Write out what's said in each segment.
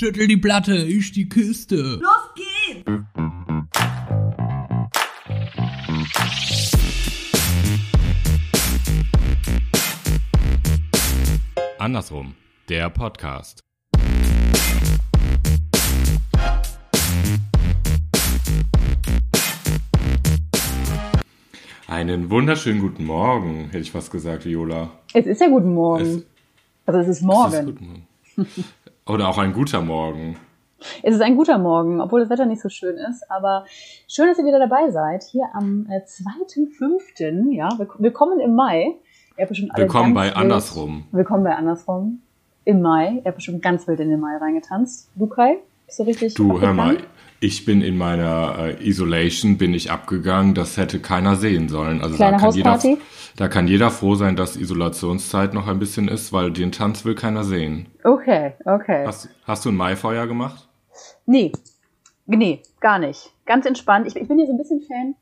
Schüttel die Platte, ich die Kiste. Los geht's! Andersrum, der Podcast. Einen wunderschönen guten Morgen, hätte ich fast gesagt, Viola. Es ist ja guten Morgen. Es- also es ist Es ist morgen. guten Morgen. Oder auch ein guter Morgen. Es ist ein guter Morgen, obwohl das Wetter nicht so schön ist. Aber schön, dass ihr wieder dabei seid. Hier am äh, 2.5. Ja, wir- willkommen im Mai. Ihr habt bestimmt alle Willkommen bei wild- Andersrum. Willkommen bei Andersrum. Im Mai. Ihr habt bestimmt ganz wild in den Mai reingetanzt. Du, Kai? Bist du richtig Du, hör mal, abgegangen? Ich bin in meiner äh, Isolation, bin ich abgegangen, das hätte keiner sehen sollen. Also Kleine da kann, jeder, da kann jeder froh sein, dass Isolationszeit noch ein bisschen ist, weil den Tanz will keiner sehen. Okay, okay. Hast, hast du ein Maifeuer gemacht? Nee, nee, gar nicht. Ganz entspannt. Ich, ich bin ja so ein bisschen Fan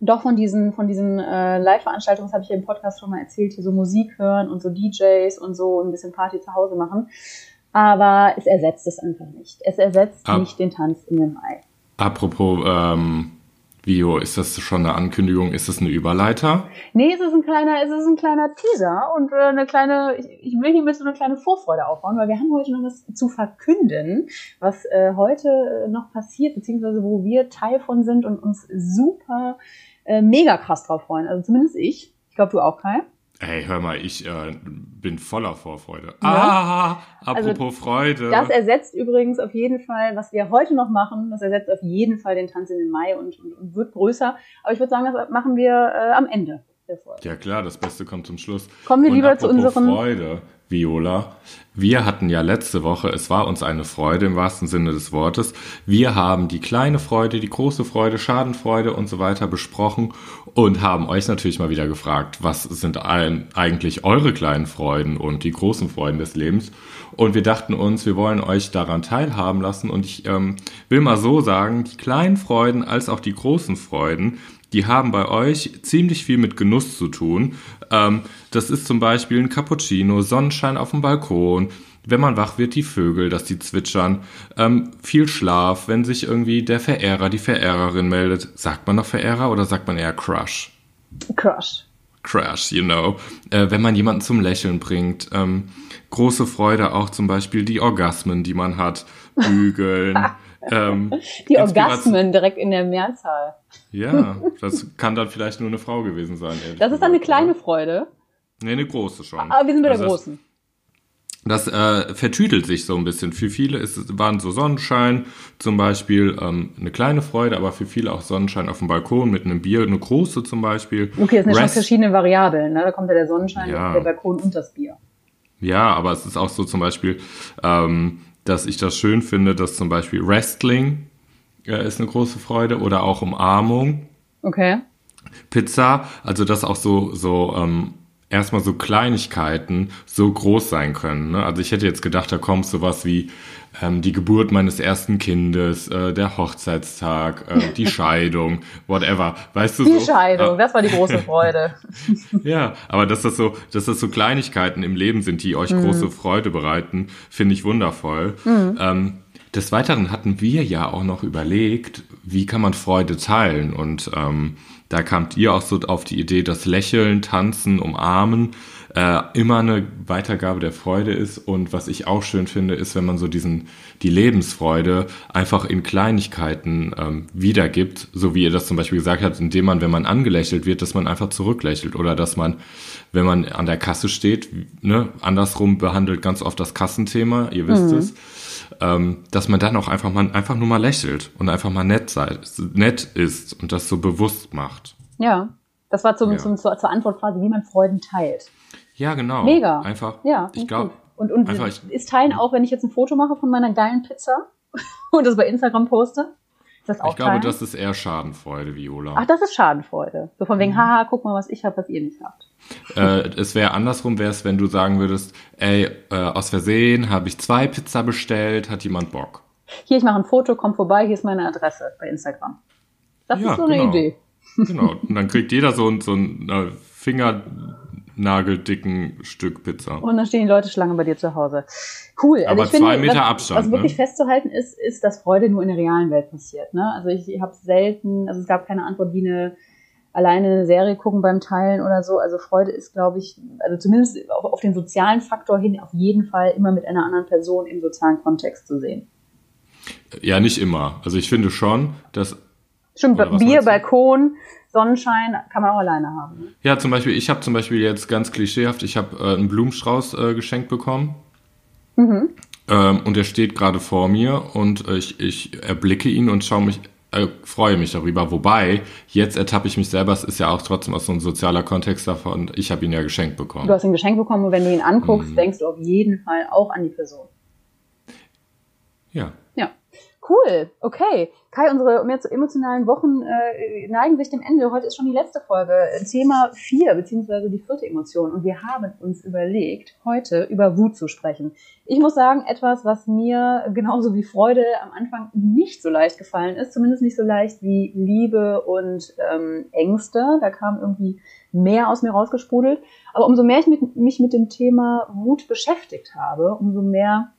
doch von diesen, von diesen äh, Live-Veranstaltungen, das habe ich ja im Podcast schon mal erzählt, hier so Musik hören und so DJs und so ein bisschen Party zu Hause machen. Aber es ersetzt es einfach nicht. Es ersetzt Ah. nicht den Tanz in den Mai. Apropos ähm, Vio, ist das schon eine Ankündigung? Ist das eine Überleiter? Nee, es ist ein kleiner, es ist ein kleiner Teaser und äh, eine kleine, ich, ich will hiermit so eine kleine Vorfreude aufbauen, weil wir haben heute noch was zu verkünden, was äh, heute noch passiert, beziehungsweise wo wir Teil von sind und uns super äh, mega krass drauf freuen. Also zumindest ich. Ich glaube, du auch, Kai. Ey, hör mal, ich äh, bin voller Vorfreude. Ja. Ah, Also, apropos Freude. Das ersetzt übrigens auf jeden Fall, was wir heute noch machen, das ersetzt auf jeden Fall den Tanz in den Mai und, und, und wird größer. Aber ich würde sagen, das machen wir äh, am Ende der Folge. ja klar, das Beste kommt zum Schluss. Kommen wir Und lieber zu unseren- Freude, Viola. Wir hatten ja letzte Woche, es war uns eine Freude im wahrsten Sinne des Wortes. Wir haben die kleine Freude, die große Freude, Schadenfreude und so weiter besprochen und haben euch natürlich mal wieder gefragt, was sind eigentlich eure kleinen Freuden und die großen Freuden des Lebens? Und wir dachten uns, wir wollen euch daran teilhaben lassen und ich ähm, will mal so sagen, die kleinen Freuden als auch die großen Freuden, die haben bei euch ziemlich viel mit Genuss zu tun. Ähm, das ist zum Beispiel ein Cappuccino, Sonnenschein auf dem Balkon, wenn man wach wird, die Vögel, dass die zwitschern, ähm, viel Schlaf, wenn sich irgendwie der Verehrer, die Verehrerin meldet. Sagt man noch Verehrer oder sagt man eher Crush? Crush. Crash, you know. Äh, wenn man jemanden zum Lächeln bringt. Ähm, große Freude auch zum Beispiel die Orgasmen, die man hat. Bügeln. ähm, Die Orgasmen direkt in der Mehrzahl. Ja, das kann dann vielleicht nur eine Frau gewesen sein. ehrlich Das ist dann eine kleine? Freude. Nee, eine große schon. Aber wir sind bei der Also großen. Das äh, vertüdelt sich so ein bisschen. Für viele ist, waren so Sonnenschein zum Beispiel ähm, eine kleine Freude, aber für viele auch Sonnenschein auf dem Balkon mit einem Bier, eine große zum Beispiel. Okay, das sind ja schon verschiedene Variablen. Ne? Da kommt ja der Sonnenschein, Ja. der Balkon und das Bier. Ja, aber es ist auch so zum Beispiel, ähm, dass ich das schön finde, dass zum Beispiel Wrestling äh, ist eine große Freude oder auch Umarmung. Okay. Pizza, also dass auch so, so ähm, erstmal so Kleinigkeiten so groß sein können. Ne? Also ich hätte jetzt gedacht, da kommt sowas wie ähm, die Geburt meines ersten Kindes, äh, der Hochzeitstag, äh, die Scheidung, whatever. Weißt du Die so? Scheidung, das war die große Freude. Ja, aber dass das so, dass das so Kleinigkeiten im Leben sind, die euch große Freude bereiten, finde ich wundervoll. Ähm, des Weiteren hatten wir ja auch noch überlegt, wie kann man Freude teilen? Und ähm, da kamt ihr auch so auf die Idee, dass Lächeln, Tanzen, Umarmen äh, immer eine Weitergabe der Freude ist. Und was ich auch schön finde, ist, wenn man so diesen die Lebensfreude einfach in Kleinigkeiten ähm, wiedergibt, so wie ihr das zum Beispiel gesagt habt, indem man, wenn man angelächelt wird, dass man einfach zurücklächelt. Oder dass man, wenn man an der Kasse steht, ne, andersrum behandelt ganz oft das Kassenthema, ihr wisst es, ähm, dass man dann auch einfach mal einfach nur mal lächelt und einfach mal nett sei, nett ist und das so bewusst macht. Ja. Das war zum, Ja. zum, zur, zur Antwort quasi, wie man Freuden teilt. Ja, genau. Mega. Einfach. Ja. Ich und glaube. Und, und einfach, ist Teilen auch, wenn ich jetzt ein Foto mache von meiner geilen Pizza und das bei Instagram poste? Ich glaube, das ist eher Schadenfreude, Viola. Ach, das ist Schadenfreude. So von Mhm. wegen, haha, guck mal, was ich habe, was ihr nicht habt. äh, es wäre andersrum, wäre es, wenn du sagen würdest, ey, äh, aus Versehen habe ich zwei Pizza bestellt, hat jemand Bock? Hier, ich mache ein Foto, komm vorbei, hier ist meine Adresse bei Instagram. Das Ja, ist so eine genau. Idee. Genau. Und dann kriegt jeder so, so ein äh, Finger nageldicken Stück Pizza. Und dann stehen die Leute Schlange bei dir zu Hause. Cool. Also Aber ich finde, zwei Meter was, Abstand, Was wirklich ne? festzuhalten ist, ist, dass Freude nur in der realen Welt passiert. Ne? Also ich, habe selten, also es gab keine Antwort wie eine alleine eine Serie gucken beim Teilen oder so. Also Freude ist, glaube ich, also zumindest auf, auf den sozialen Faktor hin auf jeden Fall immer mit einer anderen Person im sozialen Kontext zu sehen. Ja, nicht immer. Also ich finde schon, dass Stimmt, Bier? Balkon, Sonnenschein kann man auch alleine haben. Ne? Ja, zum Beispiel, ich habe zum Beispiel jetzt ganz klischeehaft, ich habe äh, einen Blumenstrauß äh, geschenkt bekommen. Mhm. Ähm, und er steht gerade vor mir und äh, ich, ich erblicke ihn und schaue mich, äh, freue mich darüber. Wobei, jetzt ertappe ich mich selber, es ist ja auch trotzdem aus so ein sozialer Kontext davon, ich habe ihn ja geschenkt bekommen. Du hast ein Geschenk bekommen und wenn du ihn anguckst, Mhm. denkst du auf jeden Fall auch an die Person. Ja. Cool, okay. Kai, unsere mehr zu emotionalen Wochen äh, neigen sich dem Ende. Heute ist schon die letzte Folge. Thema 4, beziehungsweise die vierte Emotion. Und wir haben uns überlegt, heute über Wut zu sprechen. Ich muss sagen, etwas, was mir genauso wie Freude am Anfang nicht so leicht gefallen ist, zumindest nicht so leicht wie Liebe und ähm, Ängste. Da kam irgendwie mehr aus mir rausgesprudelt. Aber umso mehr ich mit, mich mit dem Thema Wut beschäftigt habe, umso mehr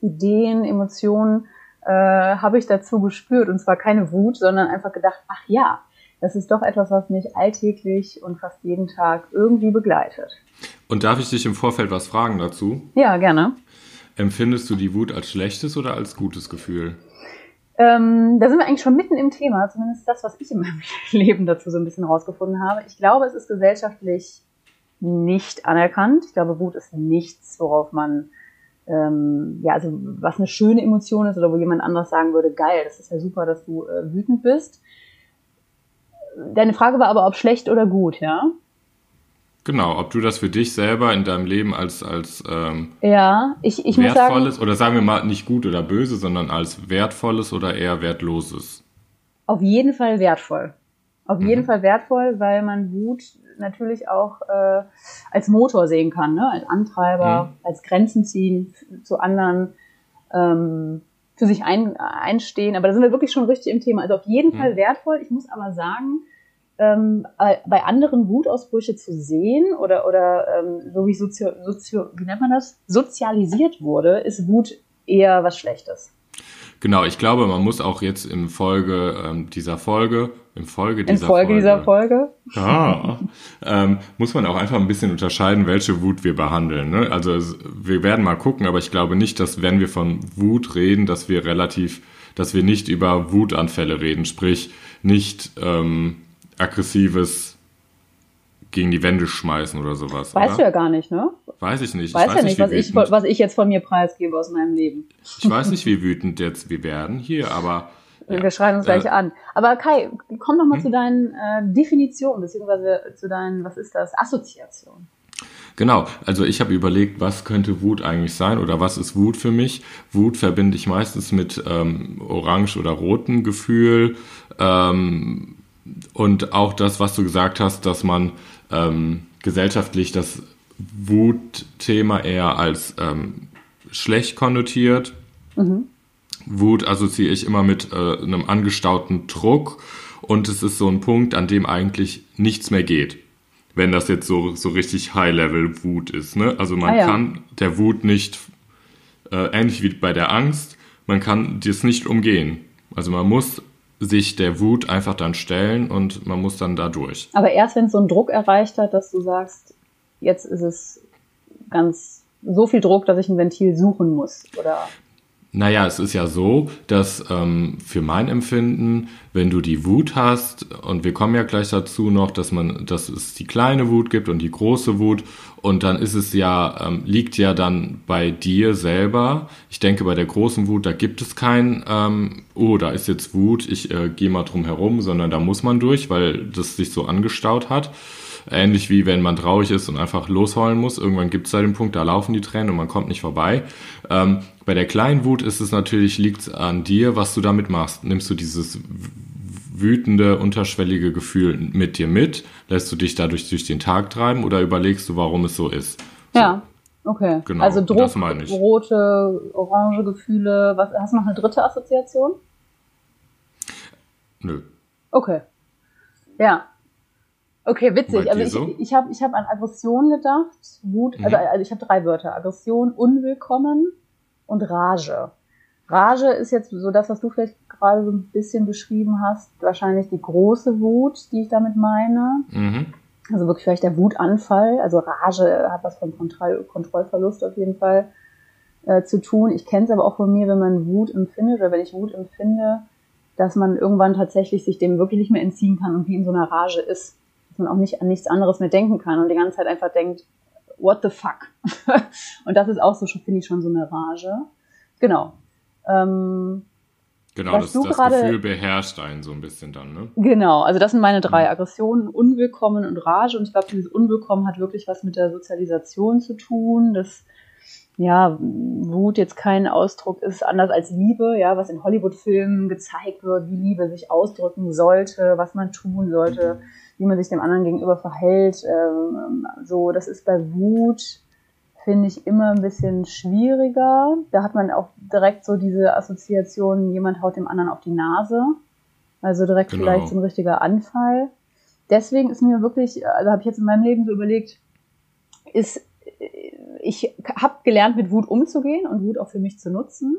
Ideen, Emotionen äh, habe ich dazu gespürt. Und zwar keine Wut, sondern einfach gedacht, ach ja, das ist doch etwas, was mich alltäglich und fast jeden Tag irgendwie begleitet. Und darf ich dich im Vorfeld was fragen dazu? Ja, gerne. Empfindest du die Wut als schlechtes oder als gutes Gefühl? Ähm, da sind wir eigentlich schon mitten im Thema, zumindest das, was ich in meinem Leben dazu so ein bisschen rausgefunden habe. Ich glaube, es ist gesellschaftlich nicht anerkannt. Ich glaube, Wut ist nichts, worauf man, ähm, ja, also was eine schöne Emotion ist oder wo jemand anderes sagen würde, geil, das ist ja super, dass du äh, wütend bist. Deine Frage war aber, ob schlecht oder gut, ja? Genau, ob du das für dich selber in deinem Leben als, als ähm, Ja, ich, ich muss sagen, wertvolles oder sagen wir mal nicht gut oder böse, sondern als wertvolles oder eher wertloses. auf jeden Fall wertvoll. Auf Mhm. jeden Fall wertvoll, weil man Wut natürlich auch äh, als Motor sehen kann, ne? als Antreiber, Mhm. als Grenzen ziehen zu anderen, ähm, für sich ein, einstehen. Aber da sind wir wirklich schon richtig im Thema. Also auf jeden Mhm. Fall wertvoll. Ich muss aber sagen, ähm, bei bei anderen Wutausbrüche zu sehen oder, oder ähm, so wie sozio, sozio, wie nennt man das? Sozialisiert wurde, ist Wut eher was Schlechtes. Genau, ich glaube, man muss auch jetzt im Folge ähm, dieser Folge, im Folge In dieser Folge Folge, dieser Folge. Ah, ähm, muss man auch einfach ein bisschen unterscheiden, welche Wut wir behandeln. Ne? Also wir werden mal gucken, aber ich glaube nicht, dass wenn wir von Wut reden, dass wir relativ, dass wir nicht über Wutanfälle reden, sprich nicht ähm, aggressives gegen die Wände schmeißen oder sowas. Weißt du oder? ja gar nicht, ne? Weiß ich nicht. Weiß ich ja weiß nicht, was ich, was ich jetzt von mir preisgebe aus meinem Leben. ich weiß nicht, wie wütend jetzt wir werden hier, aber ja. Wir schreien uns gleich Äh, an. Aber Kai, komm doch mal Hm? zu deinen äh, Definitionen, beziehungsweise zu deinen, was ist das, Assoziationen. Genau, also ich habe überlegt, was könnte Wut eigentlich sein oder was ist Wut für mich? Wut verbinde ich meistens mit ähm, orange oder rotem Gefühl ähm, und auch das, was du gesagt hast, dass man ähm, gesellschaftlich das Wutthema eher als ähm, schlecht konnotiert. Wut assoziiere ich immer mit äh, einem angestauten Druck und es ist so ein Punkt, an dem eigentlich nichts mehr geht. Wenn das jetzt so, so richtig High-Level-Wut ist. Ne? Also man Ah, ja. kann der Wut nicht, äh, ähnlich wie bei der Angst, man kann das nicht umgehen. Also man muss sich der Wut einfach dann stellen und man muss dann da durch. Aber erst wenn es so einen Druck erreicht hat, dass du sagst, jetzt ist es ganz so viel Druck, dass ich ein Ventil suchen muss. Oder Naja, es ist ja so, dass ähm, für mein Empfinden, wenn du die Wut hast, und wir kommen ja gleich dazu noch, dass man, dass es die kleine Wut gibt und die große Wut, und dann ist es ja, ähm, liegt ja dann bei dir selber. Ich denke, bei der großen Wut, da gibt es kein, ähm, oh, da ist jetzt Wut, ich äh, gehe mal drum herum, sondern da muss man durch, weil das sich so angestaut hat. Ähnlich wie wenn man traurig ist und einfach losheulen muss. Irgendwann gibt es da den Punkt, da laufen die Tränen und man kommt nicht vorbei. Ähm, bei der kleinen Wut ist es natürlich, liegt an dir, was du damit machst. Nimmst du dieses wütende, unterschwellige Gefühl mit dir mit? Lässt du dich dadurch durch den Tag treiben oder überlegst du, warum es so ist? So. ja, okay. Genau, also Druck, das meine ich. rote, orange Gefühle. Was, hast du noch eine dritte Assoziation? Nö. Okay. Ja. Okay, witzig. Also ich, so? ich habe ich hab an Aggression gedacht, Wut, also, Mhm. also ich habe drei Wörter. Aggression, unwillkommen und Rage. Rage ist jetzt so das, was du vielleicht gerade so ein bisschen beschrieben hast, wahrscheinlich die große Wut, die ich damit meine. Mhm. Also wirklich vielleicht der Wutanfall. Also Rage hat was von Kontroll Kontrollverlust auf jeden Fall äh, zu tun. Ich kenne es aber auch von mir, wenn man Wut empfindet oder wenn ich Wut empfinde, dass man irgendwann tatsächlich sich dem wirklich nicht mehr entziehen kann und wie in so einer Rage ist. Dass man auch nicht an nichts anderes mehr denken kann und die ganze Zeit einfach denkt, what the fuck? und das ist auch so, finde ich, schon so eine Rage. Genau. Ähm, Genau, Was das, du das gerade- Gefühl beherrscht einen so ein bisschen dann, ne? Genau, also das sind meine drei Aggressionen, Unwillkommen und Rage. Und ich glaube, dieses Unwillkommen hat wirklich was mit der Sozialisation zu tun, dass ja, Wut jetzt kein Ausdruck ist, anders als Liebe, ja, was in Hollywood-Filmen gezeigt wird, wie Liebe sich ausdrücken sollte, was man tun sollte, wie man sich dem anderen gegenüber verhält. Ähm, so, das ist bei Wut, finde ich, immer ein bisschen schwieriger. Da hat man auch direkt so diese Assoziation, jemand haut dem anderen auf die Nase. Also direkt Genau. vielleicht so ein richtiger Anfall. Deswegen ist mir wirklich, also habe ich jetzt in meinem Leben so überlegt, ist, ich habe gelernt, mit Wut umzugehen und Wut auch für mich zu nutzen.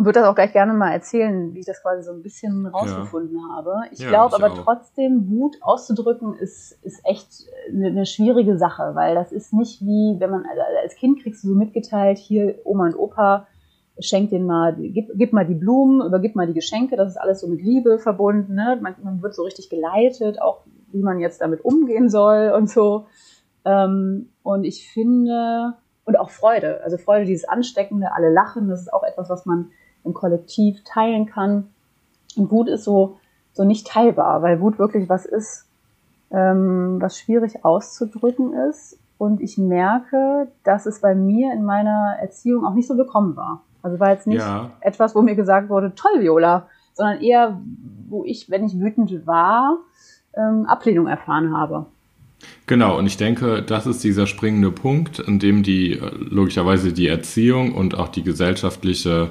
Und würde das auch gleich gerne mal erzählen, wie ich das quasi so ein bisschen rausgefunden habe. Ich Ja, glaube aber auch. trotzdem, Wut auszudrücken ist, ist echt eine, eine schwierige Sache, weil das ist nicht wie, wenn man, also als Kind kriegst du so mitgeteilt, hier Oma und Opa, schenk den mal, gib, gib mal die Blumen, übergib mal die Geschenke, das ist alles so mit Liebe verbunden, ne? man, man wird so richtig geleitet, auch wie man jetzt damit umgehen soll und so. Ähm, und ich finde, und auch Freude, also Freude, dieses Ansteckende, alle lachen, das ist auch etwas, was man im Kollektiv teilen kann. Und Wut ist so, so nicht teilbar, weil Wut wirklich was ist, ähm, was schwierig auszudrücken ist. Und ich merke, dass es bei mir in meiner Erziehung auch nicht so willkommen war. Also war jetzt nicht Ja. etwas, wo mir gesagt wurde, toll, Viola, sondern eher, wo ich, wenn ich wütend war, ähm, Ablehnung erfahren habe. Genau, und ich denke, das ist dieser springende Punkt, in dem die äh, logischerweise die Erziehung und auch die gesellschaftliche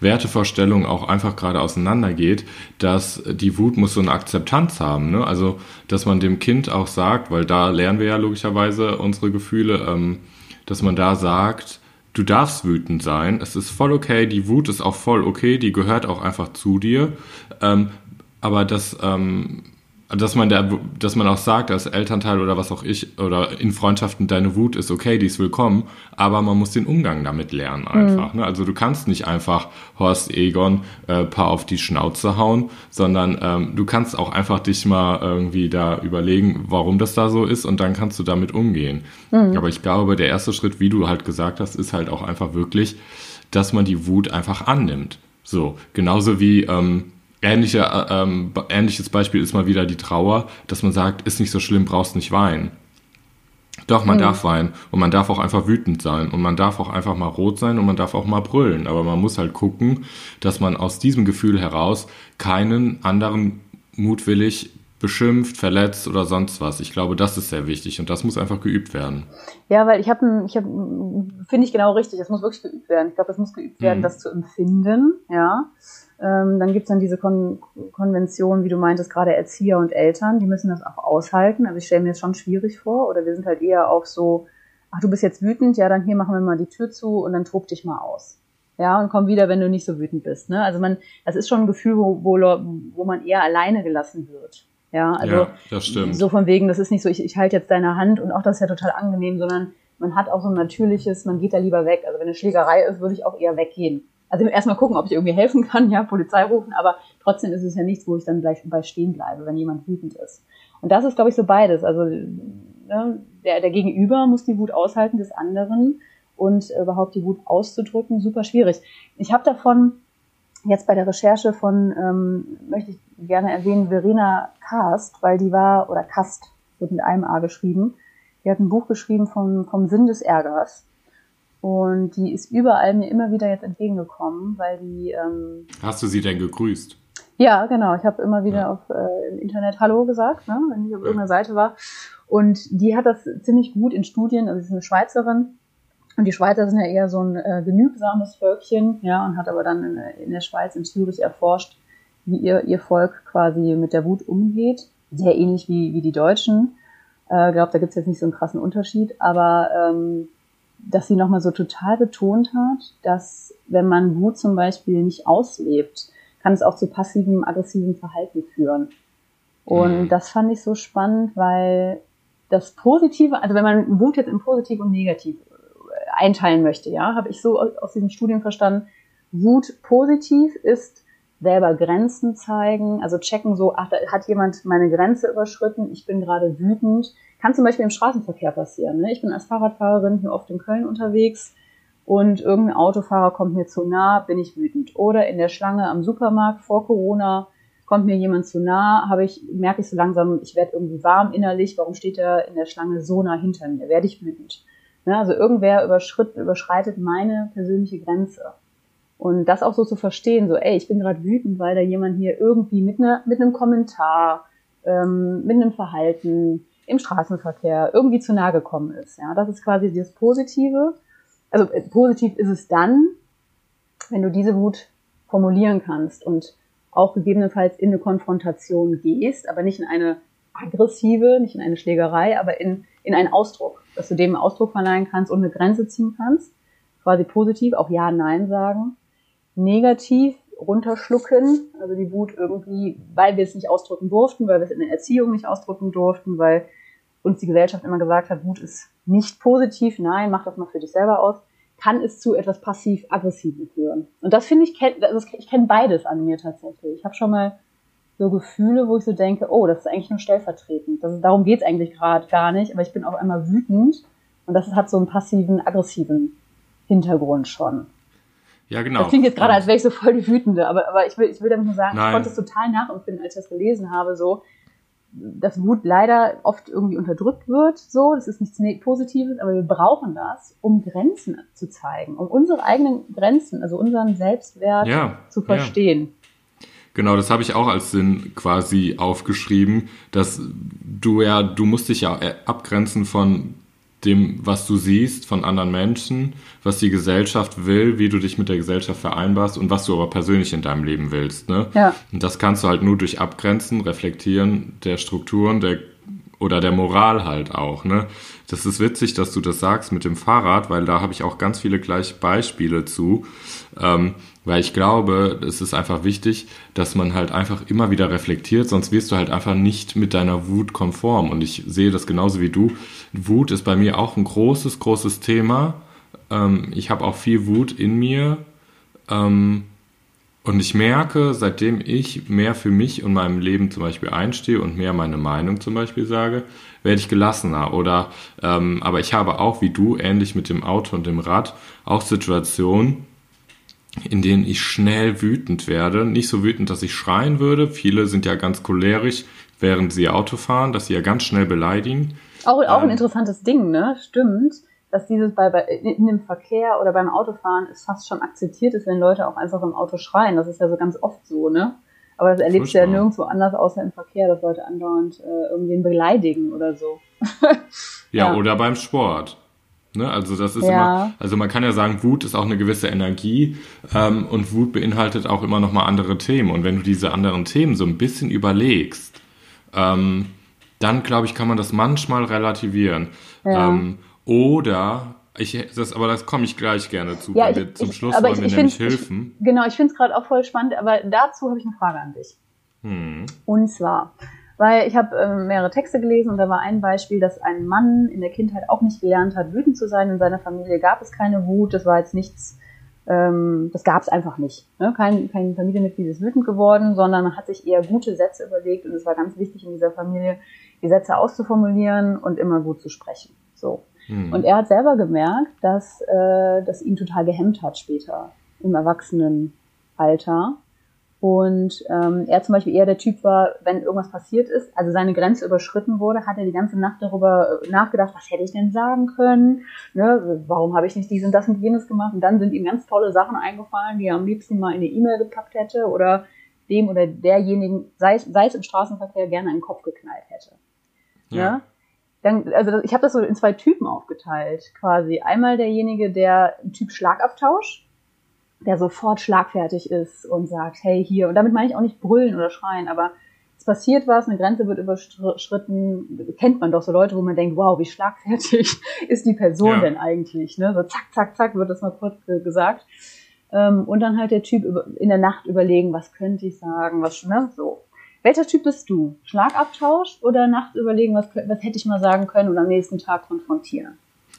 Wertevorstellung auch einfach gerade auseinandergeht, dass die Wut muss so eine Akzeptanz haben. Ne? Also, dass man dem Kind auch sagt, weil da lernen wir ja logischerweise unsere Gefühle, ähm, dass man da sagt, du darfst wütend sein, es ist voll okay, die Wut ist auch voll okay, die gehört auch einfach zu dir, ähm, aber das ähm, dass man da, dass man auch sagt als Elternteil oder was auch ich oder in Freundschaften deine Wut ist okay, die ist willkommen, aber man muss den Umgang damit lernen einfach. Ne? Also du kannst nicht einfach Horst Egon äh, paar auf die Schnauze hauen, sondern ähm, du kannst auch einfach dich mal irgendwie da überlegen, warum das da so ist und dann kannst du damit umgehen. Aber ich glaube, der erste Schritt, wie du halt gesagt hast, ist halt auch einfach wirklich, dass man die Wut einfach annimmt. So, genauso wie ähm, ähnliche, äh, ähm, ähnliches Beispiel ist mal wieder die Trauer, dass man sagt, ist nicht so schlimm, brauchst nicht weinen. Doch, man darf weinen und man darf auch einfach wütend sein und man darf auch einfach mal rot sein und man darf auch mal brüllen. Aber man muss halt gucken, dass man aus diesem Gefühl heraus keinen anderen mutwillig beschimpft, verletzt oder sonst was. Ich glaube, das ist sehr wichtig und das muss einfach geübt werden. Ja, weil ich habe, ich hab, finde ich genau richtig, das muss wirklich geübt werden. Ich glaube, das muss geübt werden, Mhm. das zu empfinden, ja. Ähm, dann gibt's dann diese Kon Konvention, wie du meintest, gerade Erzieher und Eltern, die müssen das auch aushalten. Also ich stelle mir das schon schwierig vor. Oder wir sind halt eher auch so, ach, du bist jetzt wütend, ja, dann hier machen wir mal die Tür zu und dann tob dich mal aus. Ja, und komm wieder, wenn du nicht so wütend bist. Ne? Also man, das ist schon ein Gefühl, wo, wo, wo man eher alleine gelassen wird. Ja, also ja, das stimmt. so von wegen, das ist nicht so, ich, ich halte jetzt deine Hand und auch das ist ja total angenehm, sondern man hat auch so ein natürliches, man geht da lieber weg. Also wenn eine Schlägerei ist, würde ich auch eher weggehen. Also erstmal gucken, ob ich irgendwie helfen kann, ja, Polizei rufen, aber trotzdem ist es ja nichts, wo ich dann gleich bei stehen bleibe, wenn jemand wütend ist. Und das ist, glaube ich, so beides. Also ne, der, der Gegenüber muss die Wut aushalten des anderen und überhaupt die Wut auszudrücken, super schwierig. Ich habe davon jetzt bei der Recherche von, ähm, möchte ich gerne erwähnen, Verena Kast, weil die war, oder Kast, wird mit einem A geschrieben, die hat ein Buch geschrieben vom, vom Sinn des Ärgers. Und die ist überall mir immer wieder jetzt entgegengekommen, weil die, ähm, Hast du sie denn gegrüßt? ja, genau, ich habe immer wieder auf äh, im Internet Hallo gesagt, ne, wenn ich auf irgendeiner Seite war. Und die hat das ziemlich gut in Studien, also sie ist eine Schweizerin, und die Schweizer sind ja eher so ein äh, genügsames Völkchen, ja, und hat aber dann in, in der Schweiz, in Zürich erforscht, wie ihr, ihr Volk quasi mit der Wut umgeht. sehr ähnlich wie, wie die Deutschen. Ich äh, glaube, da gibt es jetzt nicht so einen krassen Unterschied, aber ähm, dass sie nochmal so total betont hat, dass wenn man Wut zum Beispiel nicht auslebt, kann es auch zu passivem, aggressivem Verhalten führen. Und mhm. das fand ich so spannend, weil das Positive, also wenn man Wut jetzt in positiv und negativ äh, einteilen möchte, ja, habe ich so aus diesen Studien verstanden, Wut positiv ist selber Grenzen zeigen, also checken so, ach, da hat jemand meine Grenze überschritten, ich bin gerade wütend. Kann zum Beispiel im Straßenverkehr passieren. Ne? Ich bin als Fahrradfahrerin hier oft in Köln unterwegs und irgendein Autofahrer kommt mir zu nah, bin ich wütend. Oder in der Schlange am Supermarkt vor Corona kommt mir jemand zu nah, habe ich, merke ich so langsam, ich werde irgendwie warm innerlich, warum steht er in der Schlange so nah hinter mir? Werde ich wütend. Ne? Also irgendwer überschritt, überschreitet meine persönliche Grenze. Und das auch so zu verstehen, so, ey, ich bin gerade wütend, weil da jemand hier irgendwie mit, ne, mit einem Kommentar, ähm, mit einem Verhalten im Straßenverkehr irgendwie zu nahe gekommen ist. Ja, das ist quasi das Positive. Also äh, positiv ist es dann, wenn du diese Wut formulieren kannst und auch gegebenenfalls in eine Konfrontation gehst, aber nicht in eine aggressive, nicht in eine Schlägerei, aber in, in einen Ausdruck, dass du dem Ausdruck verleihen kannst und eine Grenze ziehen kannst. Quasi positiv, auch Ja, Nein sagen negativ runterschlucken, also die Wut irgendwie, weil wir es nicht ausdrücken durften, weil wir es in der Erziehung nicht ausdrücken durften, weil uns die Gesellschaft immer gesagt hat, Wut ist nicht positiv, nein, mach das mal für dich selber aus, kann es zu etwas passiv-aggressiven führen. Und das finde ich, ich kenne beides an mir tatsächlich. Ich habe schon mal so Gefühle, wo ich so denke, oh, das ist eigentlich nur stellvertretend. Das ist, darum geht's eigentlich gerade gar nicht, aber ich bin auf einmal wütend und das hat so einen passiven, aggressiven Hintergrund schon. Ja, genau. Das klingt jetzt gerade, als wäre ich so voll die Wütende, aber, aber ich will, ich will damit nur sagen, Nein. ich konnte es total nachempfinden, als ich das gelesen habe, so, dass Wut leider oft irgendwie unterdrückt wird, so, das ist nichts Positives, aber wir brauchen das, um Grenzen zu zeigen, um unsere eigenen Grenzen, also unseren Selbstwert ja, zu verstehen. Ja. Genau, das habe ich auch als Sinn quasi aufgeschrieben, dass du ja, du musst dich ja abgrenzen von dem, was du siehst von anderen Menschen, was die Gesellschaft will, wie du dich mit der Gesellschaft vereinbarst und was du aber persönlich in deinem Leben willst. Ne? Ja. Und das kannst du halt nur durch Abgrenzen, Reflektieren der Strukturen der, oder der Moral halt auch. Ne? Das ist witzig, dass du das sagst mit dem Fahrrad, weil da habe ich auch ganz viele gleich Beispiele zu. Ähm, weil ich glaube, es ist einfach wichtig, dass man halt einfach immer wieder reflektiert, sonst wirst du halt einfach nicht mit deiner Wut konform. Und ich sehe das genauso wie du. Wut ist bei mir auch ein großes, großes Thema. Ähm, ich habe auch viel Wut in mir. Ähm, und ich merke, seitdem ich mehr für mich und meinem Leben zum Beispiel einstehe und mehr meine Meinung zum Beispiel sage, werde ich gelassener. Oder ähm, aber ich habe auch wie du, ähnlich mit dem Auto und dem Rad, auch Situationen, in denen ich schnell wütend werde. Nicht so wütend, dass ich schreien würde. Viele sind ja ganz cholerisch, während sie Auto fahren, dass sie ja ganz schnell beleidigen. Auch, auch ähm, ein interessantes Ding, ne? Stimmt. Dass dieses bei, bei in dem Verkehr oder beim Autofahren ist fast schon akzeptiert ist, wenn Leute auch einfach im Auto schreien. Das ist ja so ganz oft so, ne? Aber das erlebst du ja nirgendwo anders außer im Verkehr, dass Leute andauernd äh, irgendwen beleidigen oder so. ja, ja, oder beim Sport. Ne? Also das ist ja. immer, also man kann ja sagen, Wut ist auch eine gewisse Energie ähm, und Wut beinhaltet auch immer noch mal andere Themen. Und wenn du diese anderen Themen so ein bisschen überlegst, ähm, dann glaube ich, kann man das manchmal relativieren. Ja. Ähm, oder ich, das, aber das komme ich gleich gerne zu. Ja, ich, zum Schluss wollen wir nämlich helfen. Ich, genau, ich finde es gerade auch voll spannend, aber dazu habe ich eine Frage an dich. Hm. Und zwar, weil ich habe äh, mehrere Texte gelesen und da war ein Beispiel, dass ein Mann in der Kindheit auch nicht gelernt hat, wütend zu sein. In seiner Familie gab es keine Wut, das war jetzt nichts, ähm, das gab es einfach nicht. Ne? Kein, kein Familienmitglied ist wütend geworden, sondern man hat sich eher gute Sätze überlegt und es war ganz wichtig in dieser Familie, die Sätze auszuformulieren und immer gut zu sprechen. So. Hm. Und er hat selber gemerkt, dass äh, das ihn total gehemmt hat später im Erwachsenenalter und ähm, er zum Beispiel eher der Typ war, wenn irgendwas passiert ist, also seine Grenze überschritten wurde, hat er die ganze Nacht darüber äh, nachgedacht, was hätte ich denn sagen können, ne? warum habe ich nicht dies und das und jenes gemacht. Und dann sind ihm ganz tolle Sachen eingefallen, die er am liebsten mal in eine E-Mail gepackt hätte oder dem oder derjenigen, sei es, sei es im Straßenverkehr, gerne einen Kopf geknallt hätte. Ja. ja? Dann, also ich habe das so in zwei Typen aufgeteilt, quasi. Einmal derjenige, der Typ Schlagabtausch, der sofort schlagfertig ist und sagt, hey, hier, und damit meine ich auch nicht brüllen oder schreien, aber es passiert was, eine Grenze wird überschritten, kennt man doch so Leute, wo man denkt, wow, wie schlagfertig ist die Person ja. denn eigentlich? Ne? So zack, zack, zack wird das mal kurz gesagt. Ähm, und dann halt der Typ in der Nacht überlegen, was könnte ich sagen, was, ne, so. Welcher Typ bist du? Schlagabtausch oder Nacht überlegen, was, was hätte ich mal sagen können und am nächsten Tag konfrontieren?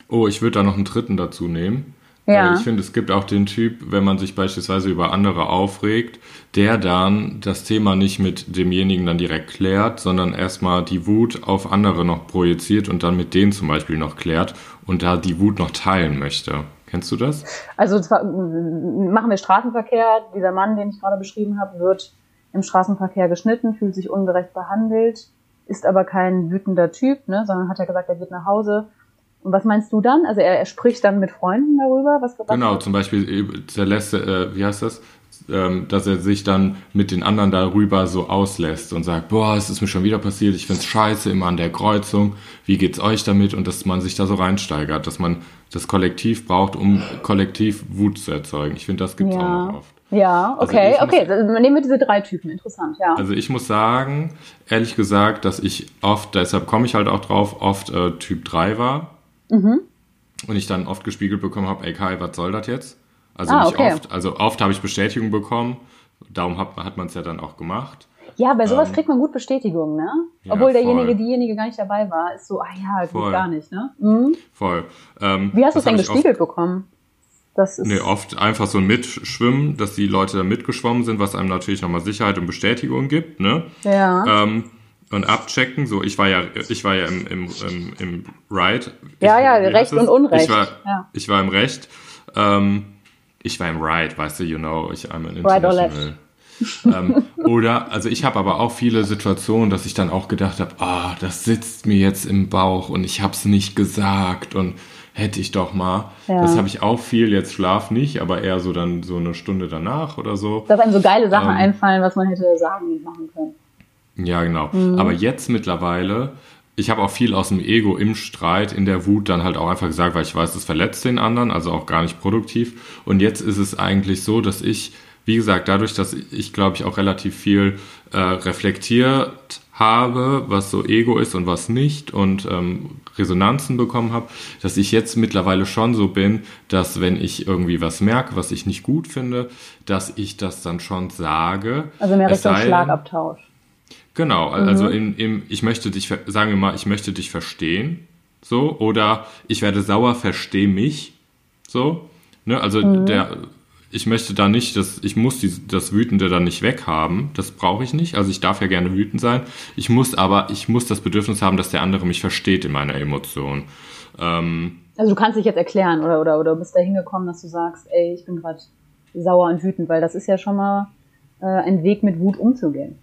Oh, ich würde da noch einen dritten dazu nehmen. Ja. Ich finde, es gibt auch den Typ, wenn man sich beispielsweise über andere aufregt, der dann das Thema nicht mit demjenigen dann direkt klärt, sondern erstmal die Wut auf andere noch projiziert und dann mit denen zum Beispiel noch klärt und da die Wut noch teilen möchte. Kennst du das? Also zwar, machen wir Straßenverkehr. Dieser Mann, den ich gerade beschrieben habe, wird im Straßenverkehr geschnitten, fühlt sich ungerecht behandelt, ist aber kein wütender Typ, ne, sondern hat ja gesagt, er geht nach Hause und was meinst du dann? Also er, er spricht dann mit Freunden darüber? Was, was genau, zum Beispiel zerlässt, äh, wie heißt das? Ähm, dass er sich dann mit den anderen darüber so auslässt und sagt, boah, es ist mir schon wieder passiert, ich find's scheiße, immer an der Kreuzung, wie geht's euch damit? Und dass man sich da so reinsteigert, dass man das Kollektiv braucht, um kollektiv Wut zu erzeugen. Ich finde, das gibt's ja. auch noch oft. Ja, okay, also okay. Muss, nehmen wir diese drei Typen, interessant, ja. Also ich muss sagen, ehrlich gesagt, dass ich oft, deshalb komme ich halt auch drauf, oft äh, Typ 3 war. Mhm. Und ich dann oft gespiegelt bekommen habe, ey Kai, was soll das jetzt? Also ah, nicht okay. oft, also oft habe ich Bestätigung bekommen, darum hat, hat man es ja dann auch gemacht. Ja, bei sowas ähm, kriegt man gut Bestätigung, ne? Ja, Obwohl derjenige, diejenige gar nicht dabei war, ist so, ah ja, voll. geht gar nicht, ne? Mhm. Voll. Ähm, Wie hast du es denn gespiegelt bekommen? Das ist nee, oft einfach so ein Mitschwimmen, dass die Leute da mitgeschwommen sind, was einem natürlich nochmal Sicherheit und Bestätigung gibt, ne? Ja. Ähm, und abchecken. So, ich war ja, ich war ja im, im, im, im Right. Ja, ja, Recht und Unrecht. Ich war, ja. ich war im Recht. Ähm, ich war im Right, weißt du, you know, ich an international. Right ähm, oder, also ich habe aber auch viele Situationen, dass ich dann auch gedacht habe, ah, oh, das sitzt mir jetzt im Bauch und ich habe es nicht gesagt und hätte ich doch mal. Ja. Das habe ich auch viel, jetzt schlaf nicht, aber eher so dann so eine Stunde danach oder so. Dass einem so geile Sachen ähm, einfallen, was man hätte sagen und machen können. Ja, genau. Mhm. Aber jetzt mittlerweile, ich habe auch viel aus dem Ego im Streit, in der Wut dann halt auch einfach gesagt, weil ich weiß, das verletzt den anderen, also auch gar nicht produktiv. Und jetzt ist es eigentlich so, dass ich, wie gesagt, dadurch, dass ich, glaube ich, auch relativ viel äh, reflektiert habe, was so Ego ist und was nicht und ähm, Resonanzen bekommen habe, dass ich jetzt mittlerweile schon so bin, dass wenn ich irgendwie was merke, was ich nicht gut finde, dass ich das dann schon sage. Also mehr Richtung Schlagabtausch. Genau, also mhm. im, im, ich möchte dich, sagen wir mal, ich möchte dich verstehen, so, oder ich werde sauer, versteh mich, so, ne, also mhm. der, ich möchte da nicht, dass, ich muss die, das Wütende dann nicht weghaben, das brauche ich nicht, also ich darf ja gerne wütend sein, ich muss aber, ich muss das Bedürfnis haben, dass der andere mich versteht in meiner Emotion. Ähm, also du kannst dich jetzt erklären, oder, oder, oder bist da hingekommen, dass du sagst, ey, ich bin gerade sauer und wütend, weil das ist ja schon mal äh, ein Weg, mit Wut umzugehen.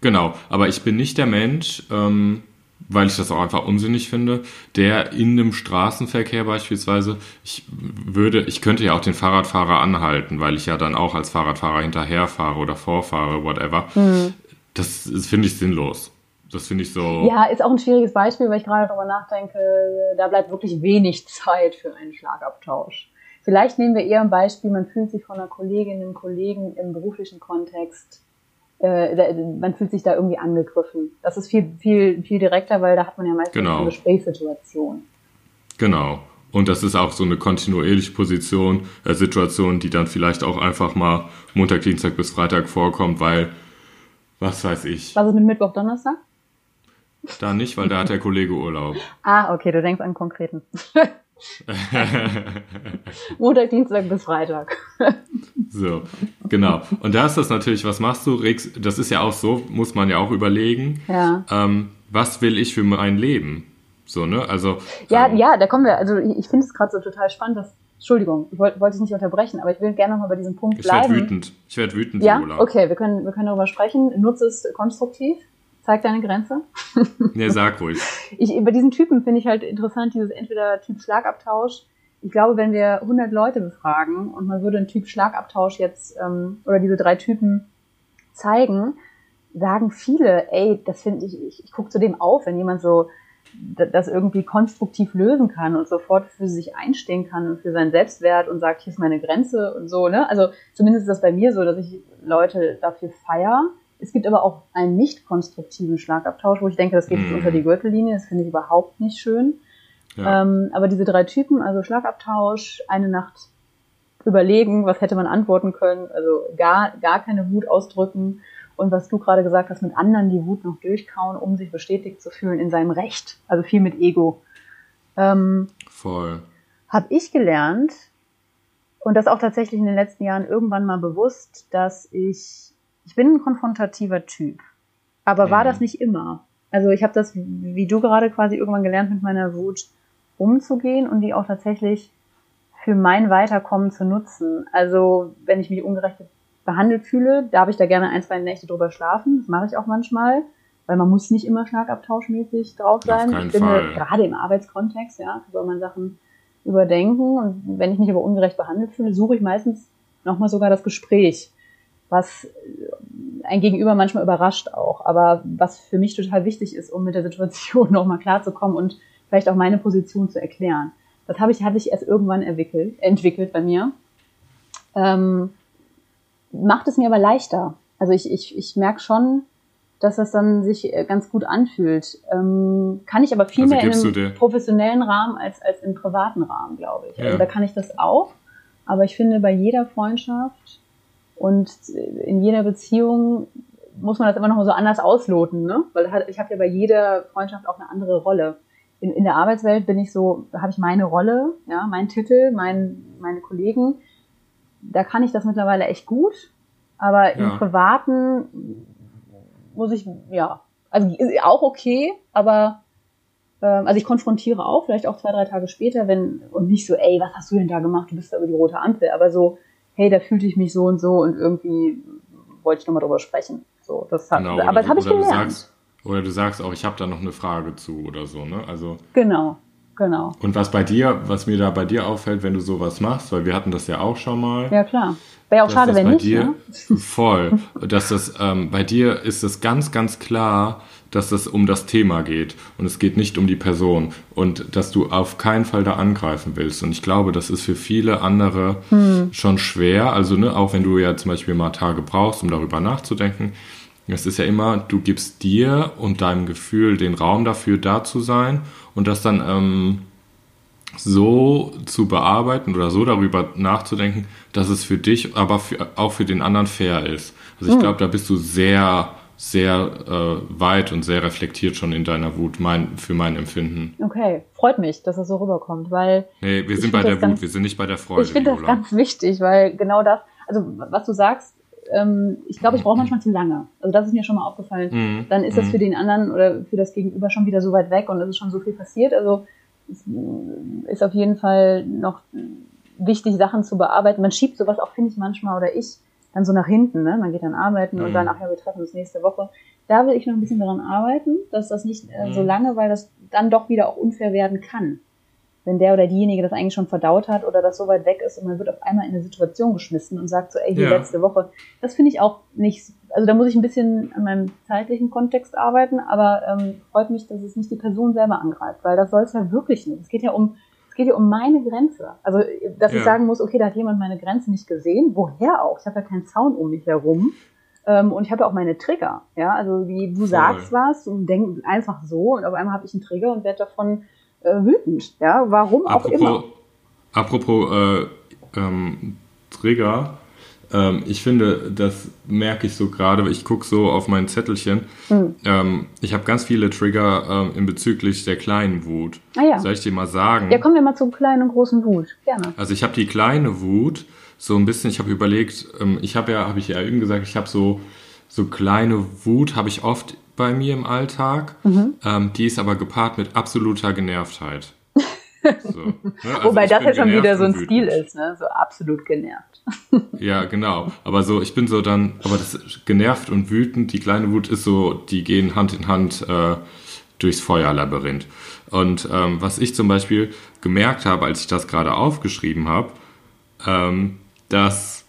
Genau, aber ich bin nicht der Mensch, ähm, weil ich das auch einfach unsinnig finde, der in einem Straßenverkehr beispielsweise, ich würde, ich könnte ja auch den Fahrradfahrer anhalten, weil ich ja dann auch als Fahrradfahrer hinterherfahre oder vorfahre, whatever. Mhm. Das, das finde ich sinnlos. Das finde ich so. Ja, ist auch ein schwieriges Beispiel, weil ich gerade darüber nachdenke, da bleibt wirklich wenig Zeit für einen Schlagabtausch. Vielleicht nehmen wir eher ein Beispiel, man fühlt sich von einer Kollegin, einem Kollegen im beruflichen Kontext äh, man fühlt sich da irgendwie angegriffen. Das ist viel, viel, viel direkter, weil da hat man ja meistens genau. eine Gesprächssituation. Genau. Und das ist auch so eine kontinuierliche Position, äh, Situation, die dann vielleicht auch einfach mal Montag, Dienstag bis Freitag vorkommt, weil, was weiß ich. Was ist mit Mittwoch, Donnerstag? Da nicht, weil da hat der Kollege Urlaub. ah, okay, du denkst an konkreten. Montag, Dienstag bis Freitag. so, genau. Und da ist das natürlich, was machst du, Rix? Das ist ja auch so, muss man ja auch überlegen. Ja. Ähm, was will ich für mein Leben? So, ne? Also. Ja, ähm, ja, da kommen wir. Also, ich, ich finde es gerade so total spannend, dass. Entschuldigung, ich wollte wollt dich nicht unterbrechen, aber ich will gerne nochmal bei diesem Punkt bleiben. Ich werde wütend. Ich werde wütend, Ja, Lola. okay, wir können, wir können darüber sprechen. Nutze es konstruktiv. Zeig deine Grenze. Nee, sag ruhig. Ich, bei diesen Typen finde ich halt interessant, dieses entweder Typ Schlagabtausch. Ich glaube, wenn wir 100 Leute befragen und man würde einen Typ Schlagabtausch jetzt, ähm, oder diese drei Typen zeigen, sagen viele, ey, das finde ich, ich, ich gucke zu dem auf, wenn jemand so das irgendwie konstruktiv lösen kann und sofort für sich einstehen kann und für seinen Selbstwert und sagt, hier ist meine Grenze und so, ne? Also zumindest ist das bei mir so, dass ich Leute dafür feier, Es gibt aber auch einen nicht konstruktiven Schlagabtausch, wo ich denke, das geht jetzt Mhm. unter die Gürtellinie. Das finde ich überhaupt nicht schön. Ja. Ähm, aber diese drei Typen, also Schlagabtausch, eine Nacht überlegen, was hätte man antworten können, also gar, gar keine Wut ausdrücken und was du gerade gesagt hast, mit anderen die Wut noch durchkauen, um sich bestätigt zu fühlen in seinem Recht, also viel mit Ego. Ähm, Voll. habe ich gelernt und das auch tatsächlich in den letzten Jahren irgendwann mal bewusst, dass ich, ich bin ein konfrontativer Typ, aber war Mhm. das nicht immer. Also ich habe das, wie du gerade quasi irgendwann gelernt, mit meiner Wut umzugehen und die auch tatsächlich für mein Weiterkommen zu nutzen. Also wenn ich mich ungerecht behandelt fühle, darf ich da gerne ein, zwei Nächte drüber schlafen. Das mache ich auch manchmal, weil man muss nicht immer schlagabtauschmäßig drauf sein. keinen ich finde, Fall. gerade im Arbeitskontext, ja, soll man Sachen überdenken. Und wenn ich mich aber ungerecht behandelt fühle, suche ich meistens nochmal sogar das Gespräch, was ein Gegenüber manchmal überrascht auch, aber was für mich total wichtig ist, um mit der Situation nochmal klarzukommen und vielleicht auch meine Position zu erklären. Das habe ich, hatte ich erst irgendwann entwickelt, entwickelt bei mir. Ähm, macht es mir aber leichter. Also ich, ich, ich merke schon, dass das dann sich äh, ganz gut anfühlt. Ähm, kann ich aber viel Also mehr dir- professionellen Rahmen als, als im privaten Rahmen, glaube ich. Ja. Also da kann ich das auch. Aber ich finde, bei jeder Freundschaft und in jeder Beziehung muss man das immer noch mal so anders ausloten, ne? Weil ich habe ja bei jeder Freundschaft auch eine andere Rolle. In, in der Arbeitswelt bin ich so, da habe ich meine Rolle, ja, meinen Titel, mein, meine Kollegen. Da kann ich das mittlerweile echt gut. Aber im Ja. Privaten muss ich, ja, also ist auch okay, aber ähm, also ich konfrontiere auch, vielleicht auch zwei, drei Tage später, wenn, und nicht so, ey, was hast du denn da gemacht? Du bist da über die rote Ampel, aber so, hey, da fühlte ich mich so und so und irgendwie wollte ich nochmal drüber sprechen. So, das hat, Genau, aber oder, das habe ich oder du gelernt. sagst, oder du sagst auch, ich habe da noch eine Frage zu oder so, ne? Also Genau, genau. und was bei dir, was mir da bei dir auffällt, wenn du sowas machst, weil wir hatten das ja auch schon mal. Ja, klar. Wäre auch dass schade, das wenn bei nicht, dir ne? voll, dass das ähm, bei dir ist es ganz, ganz klar, dass es um das Thema geht und es geht nicht um die Person und dass du auf keinen Fall da angreifen willst. Und ich glaube, das ist für viele andere Hm. schon schwer. Also ne, auch wenn du ja zum Beispiel mal Tage brauchst, um darüber nachzudenken. Es ist ja immer, du gibst dir und deinem Gefühl den Raum dafür, da zu sein und das dann ähm, so zu bearbeiten oder so darüber nachzudenken, dass es für dich, aber für, auch für den anderen fair ist. Also ich glaube, da bist du sehr, sehr äh, weit und sehr reflektiert schon in deiner Wut, mein, für mein Empfinden. Okay, freut mich, dass das so rüberkommt, weil Nee, wir sind bei der das ganz- Wut, wir sind nicht bei der Freude, ich finde das ganz wichtig, weil genau das, also was du sagst, ähm, ich glaube, ich brauche manchmal zu lange. Also das ist mir schon mal aufgefallen. Mhm. Dann ist das Mhm. für den anderen oder für das Gegenüber schon wieder so weit weg und es ist schon so viel passiert. Also es äh, ist auf jeden Fall noch wichtig, Sachen zu bearbeiten. Man schiebt sowas auch, finde ich manchmal, oder ich, dann so nach hinten. Ne? Man geht dann arbeiten und Mhm. dann, ach ja, wir treffen uns nächste Woche. Da will ich noch ein bisschen daran arbeiten, dass das nicht äh, so Mhm. lange, weil das dann doch wieder auch unfair werden kann. Wenn der oder diejenige das eigentlich schon verdaut hat oder das so weit weg ist und man wird auf einmal in eine Situation geschmissen und sagt so, ey, die Ja. letzte Woche. Das finde ich auch nicht, also da muss ich ein bisschen an meinem zeitlichen Kontext arbeiten, aber ähm, freut mich, dass es nicht die Person selber angreift, weil das soll es ja wirklich nicht. Es geht ja um, geht ja um meine Grenze. Also, dass ich Ja. sagen muss, okay, da hat jemand meine Grenze nicht gesehen. Woher auch? Ich habe ja keinen Zaun um mich herum. Ähm, und ich habe ja auch meine Trigger. Ja, also wie du sagst was und denk einfach so und auf einmal habe ich einen Trigger und werde davon äh, wütend. Ja, warum auch immer. Apropos, apropos äh, ähm, Trigger, ähm, ich finde, das merke ich so gerade, ich gucke so auf mein Zettelchen. Hm. Ähm, ich habe ganz viele Trigger ähm, in bezüglich der kleinen Wut. Ah ja. Soll ich dir mal sagen? Ja, kommen wir mal zum kleinen und großen Wut. Gerne. Also ich habe die kleine Wut so ein bisschen, ich habe überlegt, ähm, ich habe ja, habe ich ja eben gesagt, ich habe so, so kleine Wut habe ich oft bei mir im Alltag. Mhm. Ähm, die ist aber gepaart mit absoluter Genervtheit. So, ne? Also Wobei das ja schon wieder so ein Stil ist, ne? So absolut genervt. Ja, genau. Aber so, ich bin so dann, aber das genervt und wütend, die kleine Wut ist so, die gehen Hand in Hand äh, durchs Feuerlabyrinth. Und ähm, was ich zum Beispiel gemerkt habe, als ich das gerade aufgeschrieben habe, ähm, dass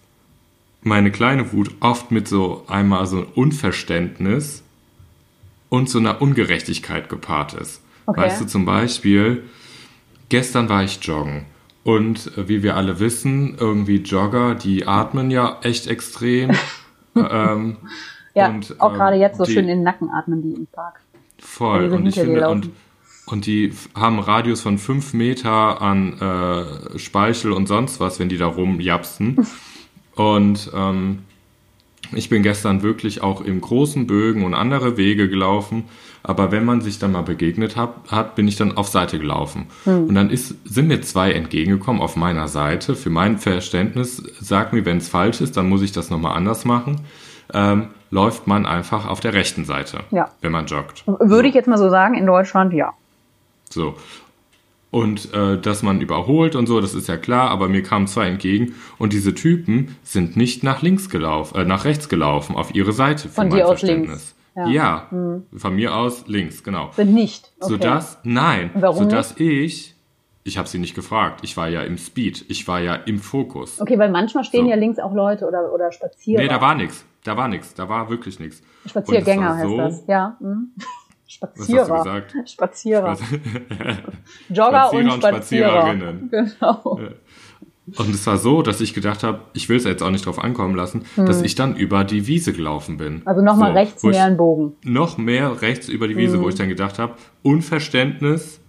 meine kleine Wut oft mit so einmal so Unverständnis und so einer Ungerechtigkeit gepaart ist. Okay. Weißt du, zum Beispiel, gestern war ich joggen. Und äh, wie wir alle wissen, irgendwie Jogger, die atmen ja echt extrem. ähm, Ja, Und, auch ähm, gerade jetzt so die- schön in den Nacken atmen die im Park. Voll. Die Und ich finde, und, und die haben einen Radius von fünf Meter an äh, Speichel und sonst was, wenn die da rumjapsen. und ähm, ich bin gestern wirklich auch im großen Bögen und andere Wege gelaufen. Aber wenn man sich dann mal begegnet hat, hat bin ich dann auf Seite gelaufen. Und dann ist, sind mir zwei entgegengekommen auf meiner Seite. Für mein Verständnis, sag mir, wenn es falsch ist, dann muss ich das nochmal anders machen. Ähm, läuft man einfach auf der rechten Seite, Ja. wenn man joggt. Würde ich jetzt mal so sagen, in Deutschland ja. So. Und äh, dass man überholt und so, das ist ja klar, aber mir kamen zwei entgegen und diese Typen sind nicht nach links gelaufen, äh, nach rechts gelaufen, auf ihre Seite. Für Von mein dir aus Verständnis. links. Ja, Ja. Mhm. von mir aus links, genau. Sind nicht. Okay. Sodass, nein, Warum sodass ich, ich habe sie nicht gefragt, ich war ja im Speed, ich war ja im Fokus. Okay, weil manchmal stehen So. ja links auch Leute oder, oder Spazierer. Nee, da war nix, da war nix, da war wirklich nix. Spaziergänger Und heißt das. Ja. Mhm. Was hast du Spazierer. gesagt? Spazierer. so, Jogger Spazierer und und Spazierer. Spazierinnen. Genau. Und es war so, dass ich gedacht habe, ich will es jetzt auch nicht drauf ankommen lassen, dass ich dann über die Wiese gelaufen bin. Hm. Also nochmal So, rechts wo mehr einen Bogen. Noch mehr rechts über die Wiese, wo Hm. ich dann gedacht habe, Unverständnis,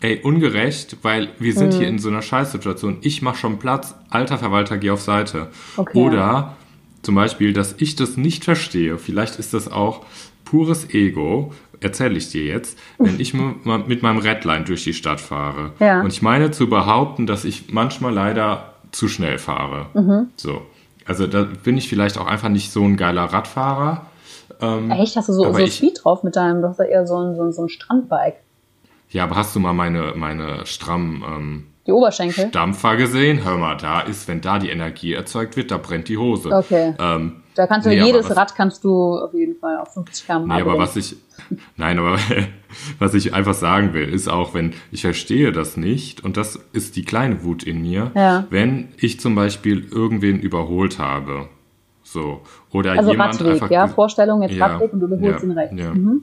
ey, ungerecht, weil wir sind Hm. hier in so einer Scheißsituation. Ich mach schon Platz, alter Verwalter, geh auf Seite. Okay. Oder zum Beispiel, dass ich das nicht verstehe. Vielleicht ist das auch pures Ego, erzähle ich dir jetzt, wenn ich mit meinem Redline durch die Stadt fahre. Ja. Und ich meine zu behaupten, dass ich manchmal leider zu schnell fahre. Mhm. So. Also da bin ich vielleicht auch einfach nicht so ein geiler Radfahrer. Echt? Hast du so, so ich- Speed drauf mit deinem, du hast ja eher so ein, so ein, so ein Strandbike. Ja, aber hast du mal meine, meine stramm ähm, Die Oberschenkel? Dampfer gesehen? Hör mal, da ist, wenn da die Energie erzeugt wird, da brennt die Hose. Okay. Ähm, Da kannst du nee, jedes was- Rad kannst du auf jeden Fall auf 50 km/h. Nee, aber was ich, nein, aber was ich einfach sagen will, ist auch, wenn ich verstehe das nicht, und das ist die kleine Wut in mir, Ja. wenn ich zum Beispiel irgendwen überholt habe, so, oder Also jemand Radweg, einfach, ja, Vorstellung jetzt Ja, Radweg und du überholst ja, ihn rechts. ja. Mhm.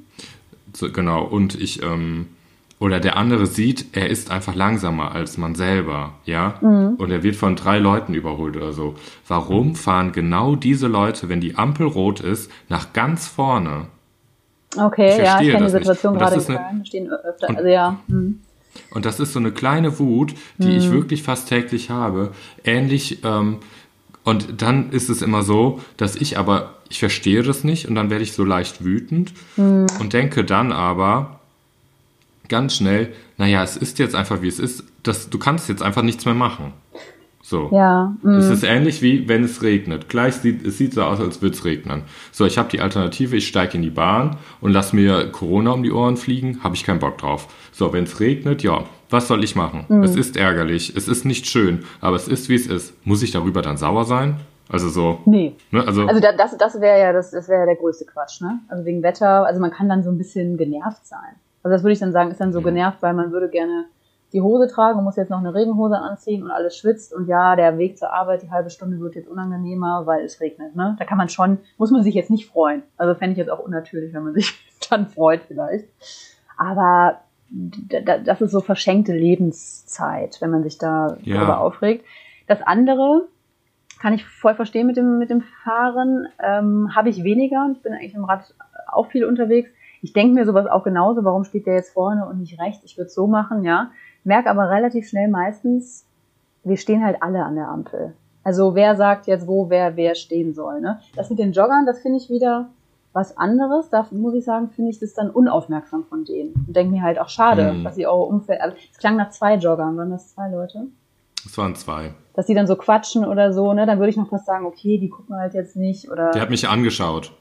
so, genau, und ich, ähm, oder der andere sieht, er ist einfach langsamer als man selber, ja, Mhm. und er wird von drei Leuten überholt oder so. Warum fahren genau diese Leute, wenn die Ampel rot ist, nach ganz vorne? Okay, Ich ja, ich kenne die das. Situation das gerade in ist eine- stehen öfter, Und- also ja. Mhm. Und das ist so eine kleine Wut, die ich wirklich fast täglich habe. Ähnlich, ähm, und dann ist es immer so, dass ich aber, ich verstehe das nicht und dann werde ich so leicht wütend und denke dann aber ganz schnell, naja, es ist jetzt einfach wie es ist, das, du kannst jetzt einfach nichts mehr machen. So. Ja, mhm. Es ist ähnlich wie wenn es regnet. Gleich sieht es sieht so aus, als würde es regnen. So, ich habe die Alternative, ich steige in die Bahn und lass mir Corona um die Ohren fliegen, habe ich keinen Bock drauf. So, wenn es regnet, ja, was soll ich machen? Es ist ärgerlich, es ist nicht schön, aber es ist wie es ist. Muss ich darüber dann sauer sein? Also so, Nee. ne, also, Also da, das, das wäre ja das, das wäre ja der größte Quatsch, ne? Also wegen Wetter, also man kann dann so ein bisschen genervt sein. Also das würde ich dann sagen, ist dann so genervt, weil man würde gerne die Hose tragen und muss jetzt noch eine Regenhose anziehen und alles schwitzt und ja, der Weg zur Arbeit, die halbe Stunde wird jetzt unangenehmer, weil es regnet, ne? Da kann man schon, muss man sich jetzt nicht freuen. Also fände ich jetzt auch unnatürlich, wenn man sich dann freut vielleicht. Aber das ist so verschenkte Lebenszeit, wenn man sich da Ja. darüber aufregt. Das andere, kann ich voll verstehen mit dem, mit dem Fahren. Ähm, Habe ich weniger. Ich bin eigentlich im Rad auch viel unterwegs. Ich denke mir sowas auch genauso. Warum steht der jetzt vorne und nicht rechts? Ich würde es so machen, ja. Merke aber relativ schnell meistens, wir stehen halt alle an der Ampel. Also wer sagt jetzt, wo wer wer stehen soll. Ne? Das mit den Joggern, das finde ich wieder was anderes. Da muss ich sagen, finde ich das dann unaufmerksam von denen. Und denke mir halt auch schade, Hm. dass sie auch Umfeld. Also, es klang nach zwei Joggern, waren das zwei Leute? es waren zwei. dass die dann so quatschen oder so, ne, dann würde ich noch fast sagen, okay, die gucken halt jetzt nicht oder Der hat mich angeschaut.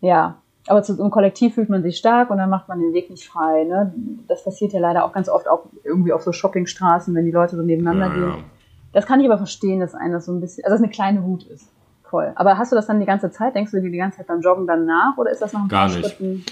ja. Aber zu, im Kollektiv fühlt man sich stark und dann macht man den Weg nicht frei. Ne? Das passiert ja leider auch ganz oft auch irgendwie auf so Shoppingstraßen, wenn die Leute so nebeneinander Ja, gehen. ja. Das kann ich aber verstehen, dass einer das so ein bisschen, also dass eine kleine Wut ist. Voll. Aber hast du das dann die ganze Zeit? Denkst du dir die ganze Zeit beim Joggen dann nach oder ist das noch ein Gar paar nicht. Schritten?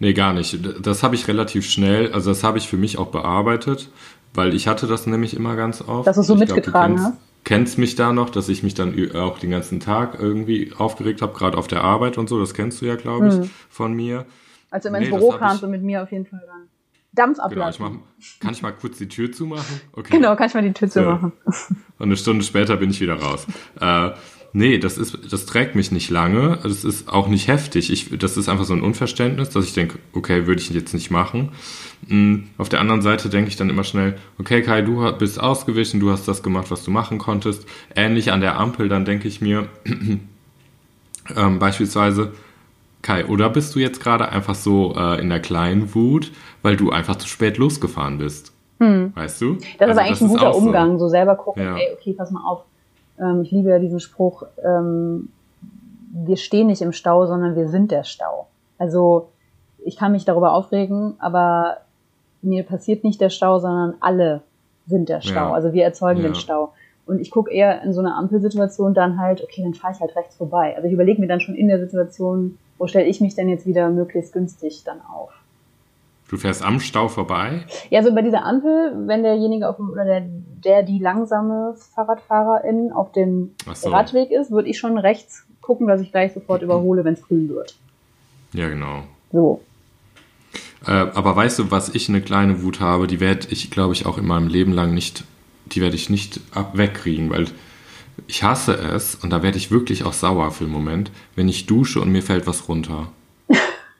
Nee, gar nicht. Das habe ich relativ schnell, also das habe ich für mich auch bearbeitet, weil ich hatte das nämlich immer ganz oft. Dass du es so Ich glaub, mitgetragen kennst, hast? Kennst mich da noch, dass ich mich dann auch den ganzen Tag irgendwie aufgeregt habe, gerade auf der Arbeit und so, das kennst du ja, glaube ich, Hm. von mir. Als du immer Nee, ins Büro kamst und mit mir auf jeden Fall dann Dampf Genau, ich mach, kann ich mal kurz die Tür zumachen? Okay. Genau, kann ich mal die Tür zumachen. Und eine Stunde später bin ich wieder raus. Äh, Nee, das ist, das trägt mich nicht lange. Das ist auch nicht heftig. Ich, das ist einfach so ein Unverständnis, dass ich denke, okay, würde ich jetzt nicht machen. Mm, Auf der anderen Seite denke ich dann immer schnell, okay, Kai, du bist ausgewichen, du hast das gemacht, was du machen konntest. Ähnlich an der Ampel, dann denke ich mir, ähm, beispielsweise, Kai, oder bist du jetzt gerade einfach so äh, in der kleinen Wut, weil du einfach zu spät losgefahren bist? Weißt du? Hm. Das ist aber Also eigentlich ein ist guter auch so. Umgang, so selber gucken, Ja. ey, okay, pass mal auf. Ähm, ich liebe ja diesen Spruch, ähm, wir stehen nicht im Stau, sondern wir sind der Stau. Also ich kann mich darüber aufregen, aber mir passiert nicht der Stau, sondern alle sind der Stau. Ja. Also wir erzeugen Ja. den Stau. Und ich gucke eher in so einer Ampelsituation dann halt, okay, dann fahre ich halt rechts vorbei. Also ich überlege mir dann schon in der Situation, wo stelle ich mich denn jetzt wieder möglichst günstig dann auf. Du fährst am Stau vorbei? Ja, so bei dieser Ampel, wenn derjenige auf dem, oder der, der die langsame Fahrradfahrerin auf dem so. Radweg ist, würde ich schon rechts gucken, dass ich gleich sofort überhole, wenn es grün wird. Ja, genau. So. Äh, aber weißt du, was ich eine kleine Wut habe, die werde ich, glaube ich, auch in meinem Leben lang nicht, die werde ich nicht wegkriegen, weil ich hasse es und da werde ich wirklich auch sauer für einen Moment, wenn ich dusche und mir fällt was runter.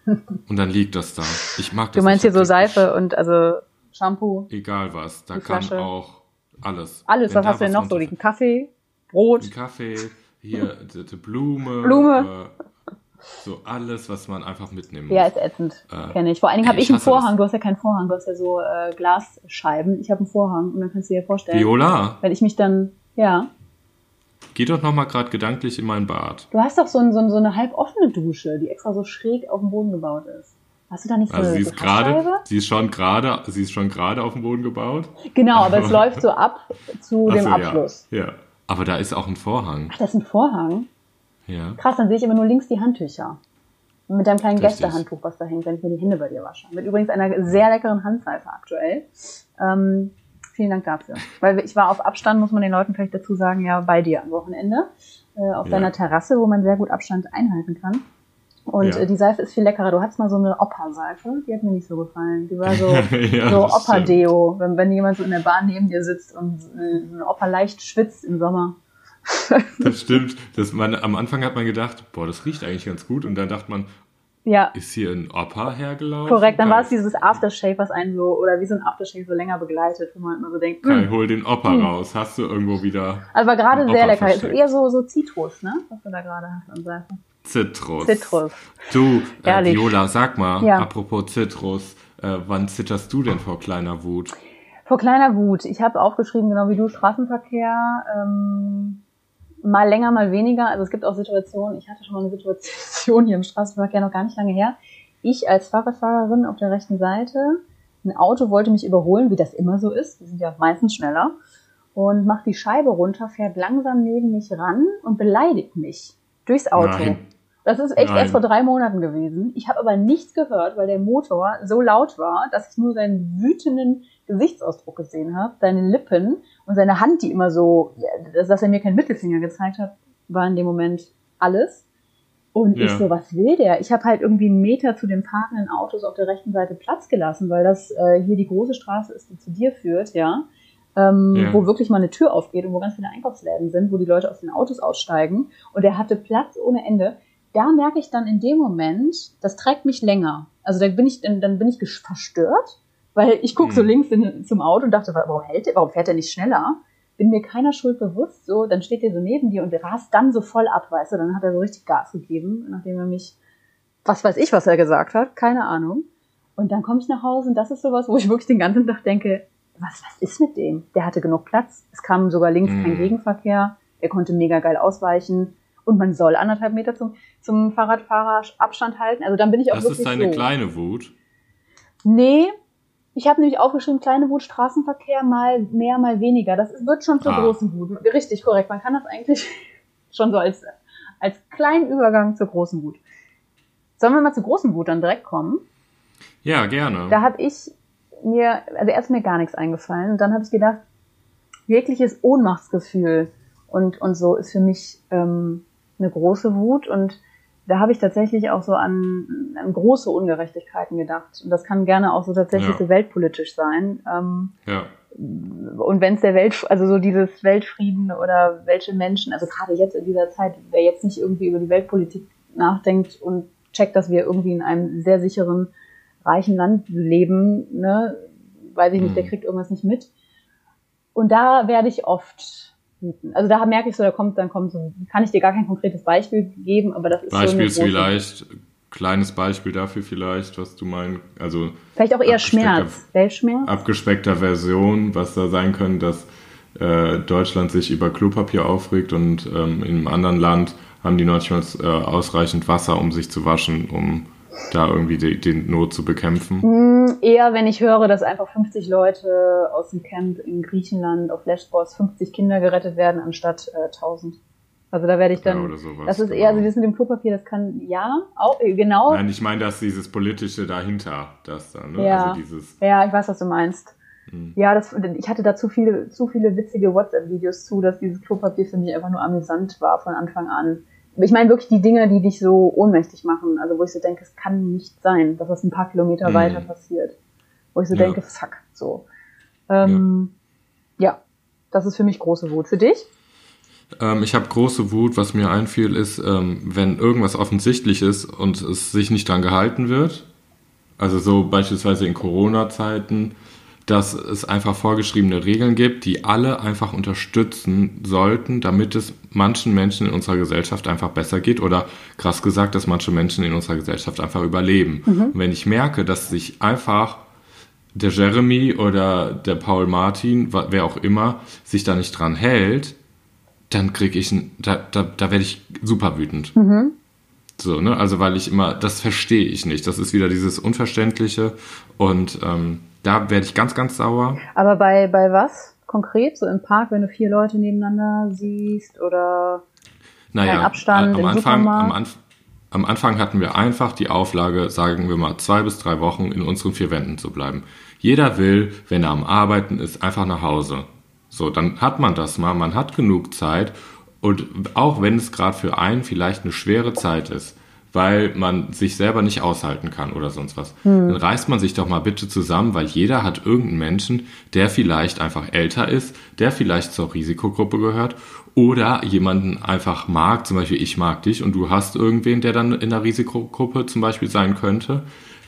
Und dann liegt das da. Ich mag das Du meinst hier so Seife und also Shampoo, Egal was, da kann Flasche. auch alles. alles, was hast du denn noch so liegen? Kaffee, Brot, Ein Kaffee, hier die, Blume. Blume. Äh, so alles, was man einfach mitnehmen ja, muss. ist ätzend, Äh, kenne ich. Vor allen Dingen habe ich ich einen hasse das. Vorhang, du hast ja keinen Vorhang, du hast ja so äh, Glasscheiben. Ich habe einen Vorhang und dann kannst du dir vorstellen, Viola, wenn ich mich dann, ja, geh doch noch mal gerade gedanklich in mein Bad. du hast doch so, ein, so, so eine halb offene Dusche, die extra so schräg auf dem Boden gebaut ist. Hast du da nicht so Also eine sie ist gerade, sie ist schon gerade, sie ist schon gerade auf dem Boden gebaut. Genau, aber es läuft so ab zu dem so, Abschluss. Ja, ja. Aber da ist auch ein Vorhang. Ach, das ist ein Vorhang. Ja. Krass, dann sehe ich immer nur links die Handtücher. Mit deinem kleinen Richtig. Gästehandtuch, was da hängt, wenn ich mir die Hände bei dir wasche. Mit übrigens einer sehr leckeren Handseife aktuell. Ähm, vielen Dank dafür. Weil ich war auf Abstand, muss man den Leuten vielleicht dazu sagen, ja, bei dir am Wochenende. Äh, auf Ja. deiner Terrasse, wo man sehr gut Abstand einhalten kann. Und Ja. äh, die Seife ist viel leckerer. Du hattest mal so eine Opa-Seife, die hat mir nicht so gefallen. Die war so, Ja, so Opa-Deo, wenn, wenn jemand so in der Bahn neben dir sitzt und äh, so ein Opa leicht schwitzt im Sommer. Das stimmt. Das man, am Anfang hat man gedacht, boah, das riecht eigentlich ganz gut. Und dann dachte man, Ja, ist hier ein Opa hergelaufen? korrekt. Dann war es dieses Aftershave, was einen so, oder wie so ein Aftershave so länger begleitet, wo man immer so denkt, Kai, hm. hol den Opa Hm. raus. Hast du irgendwo wieder Also war gerade sehr lecker. Ist eher so, so Zitrus, ne? Was du da gerade hast an Seife. Zitrus? Zitrus. Du, äh. Viola, sag mal, Ja. apropos Zitrus, äh, wann zitterst du denn vor kleiner Wut? Vor kleiner Wut. Ich habe aufgeschrieben, genau wie du, Straßenverkehr. Ähm, mal länger, mal weniger. Also es gibt auch Situationen, ich hatte schon mal eine Situation hier im Straßenverkehr noch gar nicht lange her. Ich als Fahrradfahrerin auf der rechten Seite, ein Auto wollte mich überholen, wie das immer so ist. Die sind ja meistens schneller. Und macht die Scheibe runter, fährt langsam neben mich ran und beleidigt mich durchs Auto. Nein. Das ist echt Nein. erst vor drei Monaten gewesen. Ich habe aber nichts gehört, weil der Motor so laut war, dass ich nur seinen wütenden Gesichtsausdruck gesehen habe, seine Lippen und seine Hand, die immer so, dass er mir keinen Mittelfinger gezeigt hat, war in dem Moment alles. Und ich Ja. so, was will der? Ich habe halt irgendwie einen Meter zu den parkenden Autos auf der rechten Seite Platz gelassen, weil das äh, hier die große Straße ist, die zu dir führt, ja. Ähm, Ja. wo wirklich mal eine Tür aufgeht und wo ganz viele Einkaufsläden sind, wo die Leute aus den Autos aussteigen. Und er hatte Platz ohne Ende da merke ich dann in dem Moment, das trägt mich länger. Also da bin ich, dann, bin ich verstört, weil ich gucke so Mhm. links in, zum Auto und dachte, warum hält der, warum fährt er nicht schneller? Bin mir keiner Schuld bewusst, so, dann steht er so neben dir und rast dann so voll ab, weißt du, dann hat er so richtig Gas gegeben, nachdem er mich, was weiß ich, was er gesagt hat, keine Ahnung. Und dann komme ich nach Hause und das ist sowas, wo ich wirklich den ganzen Tag denke, was, was ist mit dem? Der hatte genug Platz. Es kam sogar links Mhm. kein Gegenverkehr. Er konnte mega geil ausweichen. Und man soll anderthalb Meter zum, zum Fahrradfahrer Abstand halten. Also dann bin ich auch Das wirklich ist deine so. kleine Wut. Nee, ich habe nämlich aufgeschrieben, kleine Wut, Straßenverkehr, mal mehr, mal weniger. Das wird schon zur Ah. großen Wut. Richtig, korrekt. Man kann das eigentlich schon so als, als kleinen Übergang zur großen Wut. Sollen wir mal zur großen Wut dann direkt kommen? Ja, gerne. Da habe ich mir, also erst mir gar nichts eingefallen und dann habe ich gedacht, jegliches Ohnmachtsgefühl und, und so ist für mich ähm, eine große Wut und da habe ich tatsächlich auch so an, an große Ungerechtigkeiten gedacht. Und das kann gerne auch so tatsächlich Ja. so weltpolitisch sein. Ähm, ja. und wenn es der Welt, also so dieses Weltfrieden oder welche Menschen, also gerade jetzt in dieser Zeit, wer jetzt nicht irgendwie über die Weltpolitik nachdenkt und checkt, dass wir irgendwie in einem sehr sicheren, reichen Land leben, ne, weiß ich nicht, der Mhm. kriegt irgendwas nicht mit. Und da werde ich oft wütend. Also da merke ich so, da kommt, dann kommt so, kann ich dir gar kein konkretes Beispiel geben, aber das ist so Beispiel große, vielleicht, kleines Beispiel dafür vielleicht, was du meinst, also vielleicht auch eher Schmerz, Weltschmerz. abgespeckter Version, was da sein können, dass äh, Deutschland sich über Klopapier aufregt und ähm, in einem anderen Land haben die manchmal äh, ausreichend Wasser, um sich zu waschen, um da irgendwie die, den Not zu bekämpfen. Hm, eher, wenn ich höre, dass einfach 50 Leute aus dem Camp in Griechenland auf Lesbos 50 Kinder gerettet werden anstatt äh, 1000. Also da werde ich dann. Ja, oder sowas, das ist genau. eher, also das mit dem Klopapier, das kann ja auch äh, genau. Nein, ich meine, dass dieses politische dahinter, das da, ne? Ja. Also dieses, Ja, ich weiß, was du meinst. Hm. Ja, das, ich hatte da zu viele, zu viele witzige WhatsApp-Videos zu, dass dieses Klopapier für mich einfach nur amüsant war von Anfang an. Ich meine wirklich die Dinge, die dich so ohnmächtig machen. Also wo ich so denke, es kann nicht sein, dass das ein paar Kilometer Mhm. weiter passiert. Wo ich so Ja. denke, fuck, so. Ähm, ja. das ist für mich große Wut. Für dich? Ähm, ich habe große Wut. Was mir einfiel, ist, ähm, wenn irgendwas offensichtlich ist und es sich nicht dran gehalten wird. Also so beispielsweise in Corona-Zeiten, dass es einfach vorgeschriebene Regeln gibt, die alle einfach unterstützen sollten, damit es manchen Menschen in unserer Gesellschaft einfach besser geht oder krass gesagt, dass manche Menschen in unserer Gesellschaft einfach überleben. Und wenn ich merke, dass sich einfach der Jeremy oder der Paul Martin, wer auch immer, sich da nicht dran hält, dann krieg ich, da, da, da werde ich super wütend. So, ne? Also weil ich immer, das verstehe ich nicht. Das ist wieder dieses Unverständliche und ähm, da werde ich ganz, ganz sauer. Aber bei, bei was konkret? So im Park, wenn du vier Leute nebeneinander siehst oder Naja, Abstand am Anfang, am, Anf am Anfang hatten wir einfach die Auflage, sagen wir mal, zwei bis drei Wochen in unseren vier Wänden zu bleiben. Jeder will, wenn er am Arbeiten ist, einfach nach Hause. So, dann hat man das mal, man hat genug Zeit und auch wenn es gerade für einen vielleicht eine schwere Zeit ist, weil man sich selber nicht aushalten kann oder sonst was, dann reißt man sich doch mal bitte zusammen, weil jeder hat irgendeinen Menschen, der vielleicht einfach älter ist, der vielleicht zur Risikogruppe gehört oder jemanden einfach mag, zum Beispiel ich mag dich und du hast irgendwen, der dann in der Risikogruppe zum Beispiel sein könnte.